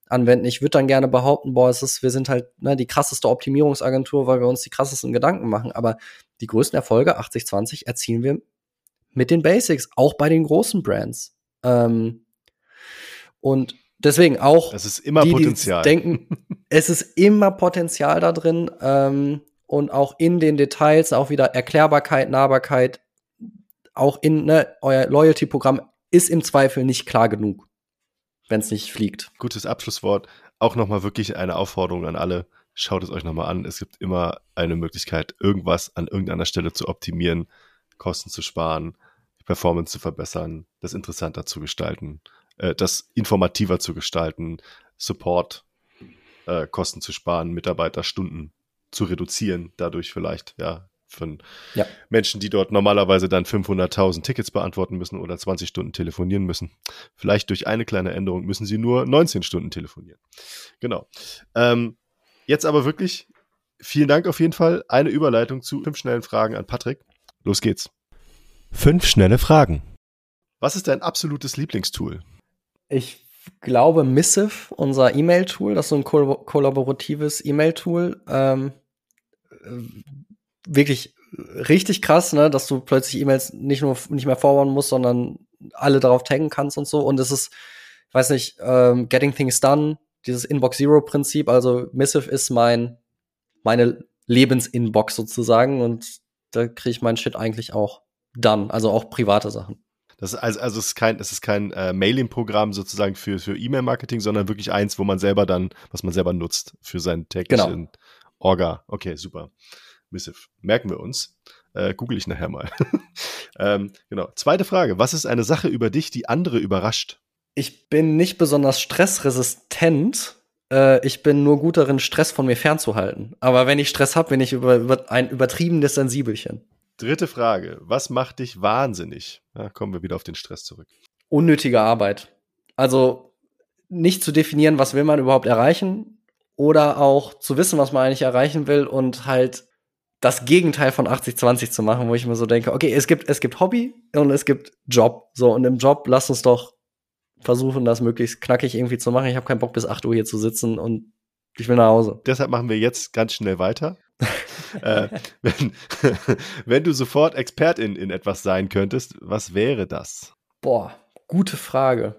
anwenden. Ich würde dann gerne behaupten, boah, es ist, wir sind halt ne, die krasseste Optimierungsagentur, weil wir uns die krassesten Gedanken machen. Aber die größten Erfolge, 80-20, erzielen wir mit den Basics, auch bei den großen Brands. Ähm, und deswegen auch. Es ist immer die, Potenzial. Die denken, [LAUGHS] es ist immer Potenzial da drin. Ähm, und auch in den Details auch wieder Erklärbarkeit, Nahbarkeit. Auch in ne, euer Loyalty-Programm ist im Zweifel nicht klar genug, wenn es nicht fliegt. Gutes Abschlusswort. Auch nochmal wirklich eine Aufforderung an alle. Schaut es euch nochmal an. Es gibt immer eine Möglichkeit, irgendwas an irgendeiner Stelle zu optimieren. Kosten zu sparen, die Performance zu verbessern, das interessanter zu gestalten, äh, das informativer zu gestalten, Support äh, Kosten zu sparen, Mitarbeiterstunden zu reduzieren, dadurch vielleicht, ja, von ja. Menschen, die dort normalerweise dann 500.000 Tickets beantworten müssen oder 20 Stunden telefonieren müssen. Vielleicht durch eine kleine Änderung müssen sie nur 19 Stunden telefonieren. Genau. Ähm, jetzt aber wirklich vielen Dank auf jeden Fall. Eine Überleitung zu fünf schnellen Fragen an Patrick. Los geht's. Fünf schnelle Fragen. Was ist dein absolutes Lieblingstool? Ich glaube Missive, unser E-Mail-Tool, das ist so ein ko kollaboratives E-Mail-Tool. Ähm, wirklich richtig krass, ne, dass du plötzlich E-Mails nicht nur nicht mehr forwarden musst, sondern alle darauf taggen kannst und so. Und es ist, ich weiß nicht, ähm, Getting Things Done, dieses Inbox Zero Prinzip. Also Missive ist mein meine Lebensinbox sozusagen und da kriege ich meinen Shit eigentlich auch dann, also auch private Sachen. Das also, also es ist kein, es ist kein äh, Mailing-Programm sozusagen für, für E-Mail-Marketing, sondern wirklich eins, wo man selber dann, was man selber nutzt für sein täglichen genau. Orga. Okay, super. Missive. Merken wir uns. Äh, Google ich nachher mal. [LAUGHS] ähm, genau. Zweite Frage. Was ist eine Sache über dich, die andere überrascht? Ich bin nicht besonders stressresistent. Äh, ich bin nur gut darin, Stress von mir fernzuhalten. Aber wenn ich Stress habe, bin ich über, über ein übertriebenes Sensibelchen. Dritte Frage. Was macht dich wahnsinnig? Ja, kommen wir wieder auf den Stress zurück. Unnötige Arbeit. Also nicht zu definieren, was will man überhaupt erreichen oder auch zu wissen, was man eigentlich erreichen will und halt das Gegenteil von 80-20 zu machen, wo ich mir so denke, okay, es gibt, es gibt Hobby und es gibt Job. So, und im Job lass uns doch versuchen, das möglichst knackig irgendwie zu machen. Ich habe keinen Bock, bis 8 Uhr hier zu sitzen und ich will nach Hause. Deshalb machen wir jetzt ganz schnell weiter. [LAUGHS] äh, wenn, [LAUGHS] wenn du sofort Expertin in etwas sein könntest, was wäre das? Boah, gute Frage.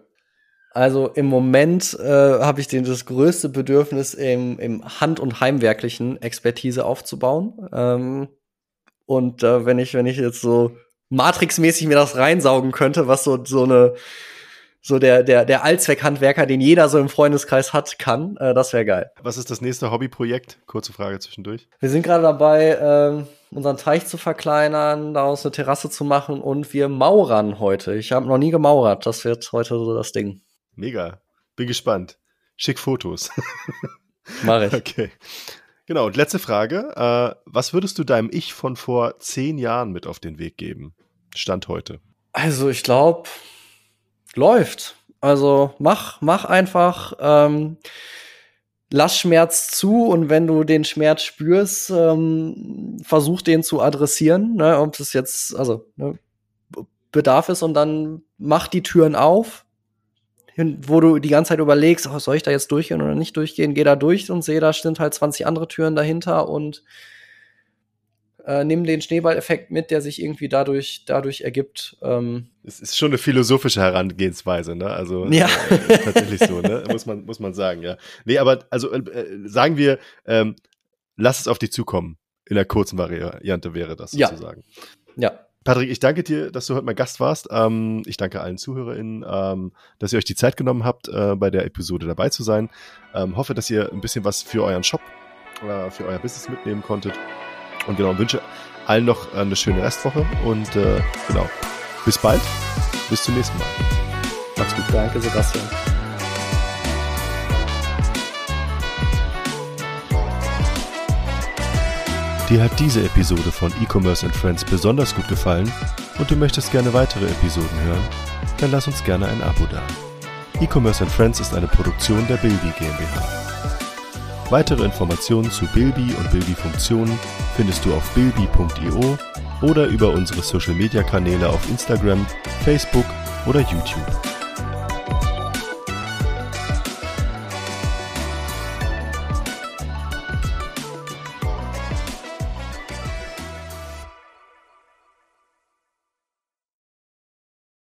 Also im Moment äh, habe ich den, das größte Bedürfnis, im, im Hand- und Heimwerklichen Expertise aufzubauen. Ähm, und äh, wenn ich, wenn ich jetzt so Matrix-mäßig mir das reinsaugen könnte, was so, so eine, so der, der, der Allzweckhandwerker, den jeder so im Freundeskreis hat, kann, äh, das wäre geil. Was ist das nächste Hobbyprojekt? Kurze Frage zwischendurch. Wir sind gerade dabei, äh, unseren Teich zu verkleinern, daraus eine Terrasse zu machen und wir maurern heute. Ich habe noch nie gemaurert, das wird heute so das Ding. Mega. Bin gespannt. Schick Fotos. [LAUGHS] Mach ich. Okay. Genau, und letzte Frage. Äh, was würdest du deinem Ich von vor zehn Jahren mit auf den Weg geben? Stand heute. Also, ich glaube, läuft. Also, mach, mach einfach. Ähm, lass Schmerz zu und wenn du den Schmerz spürst, ähm, versuch den zu adressieren. Ne, ob es jetzt, also, ne, Bedarf ist und dann mach die Türen auf wo du die ganze Zeit überlegst, oh, soll ich da jetzt durchgehen oder nicht durchgehen, geh da durch und sehe, da sind halt 20 andere Türen dahinter und äh, nimm den Schneeballeffekt mit, der sich irgendwie dadurch, dadurch ergibt. Ähm. Es ist schon eine philosophische Herangehensweise, ne? Also ja. äh, tatsächlich so, ne? Muss man, muss man sagen, ja. Nee, aber also äh, sagen wir, ähm, lass es auf dich zukommen. In der kurzen Variante wäre das sozusagen. Ja. ja. Patrick, ich danke dir, dass du heute mal Gast warst. Ähm, ich danke allen ZuhörerInnen, ähm, dass ihr euch die Zeit genommen habt, äh, bei der Episode dabei zu sein. Ähm, hoffe, dass ihr ein bisschen was für euren Shop oder für euer Business mitnehmen konntet. Und genau, wünsche allen noch eine schöne Restwoche und äh, genau, bis bald. Bis zum nächsten Mal. Macht's gut. Danke, Sebastian. Dir hat diese Episode von E-Commerce and Friends besonders gut gefallen und du möchtest gerne weitere Episoden hören, dann lass uns gerne ein Abo da. E-Commerce and Friends ist eine Produktion der Bilby GmbH. Weitere Informationen zu Bilby und Bilby-Funktionen findest du auf bilby.io oder über unsere Social-Media-Kanäle auf Instagram, Facebook oder YouTube.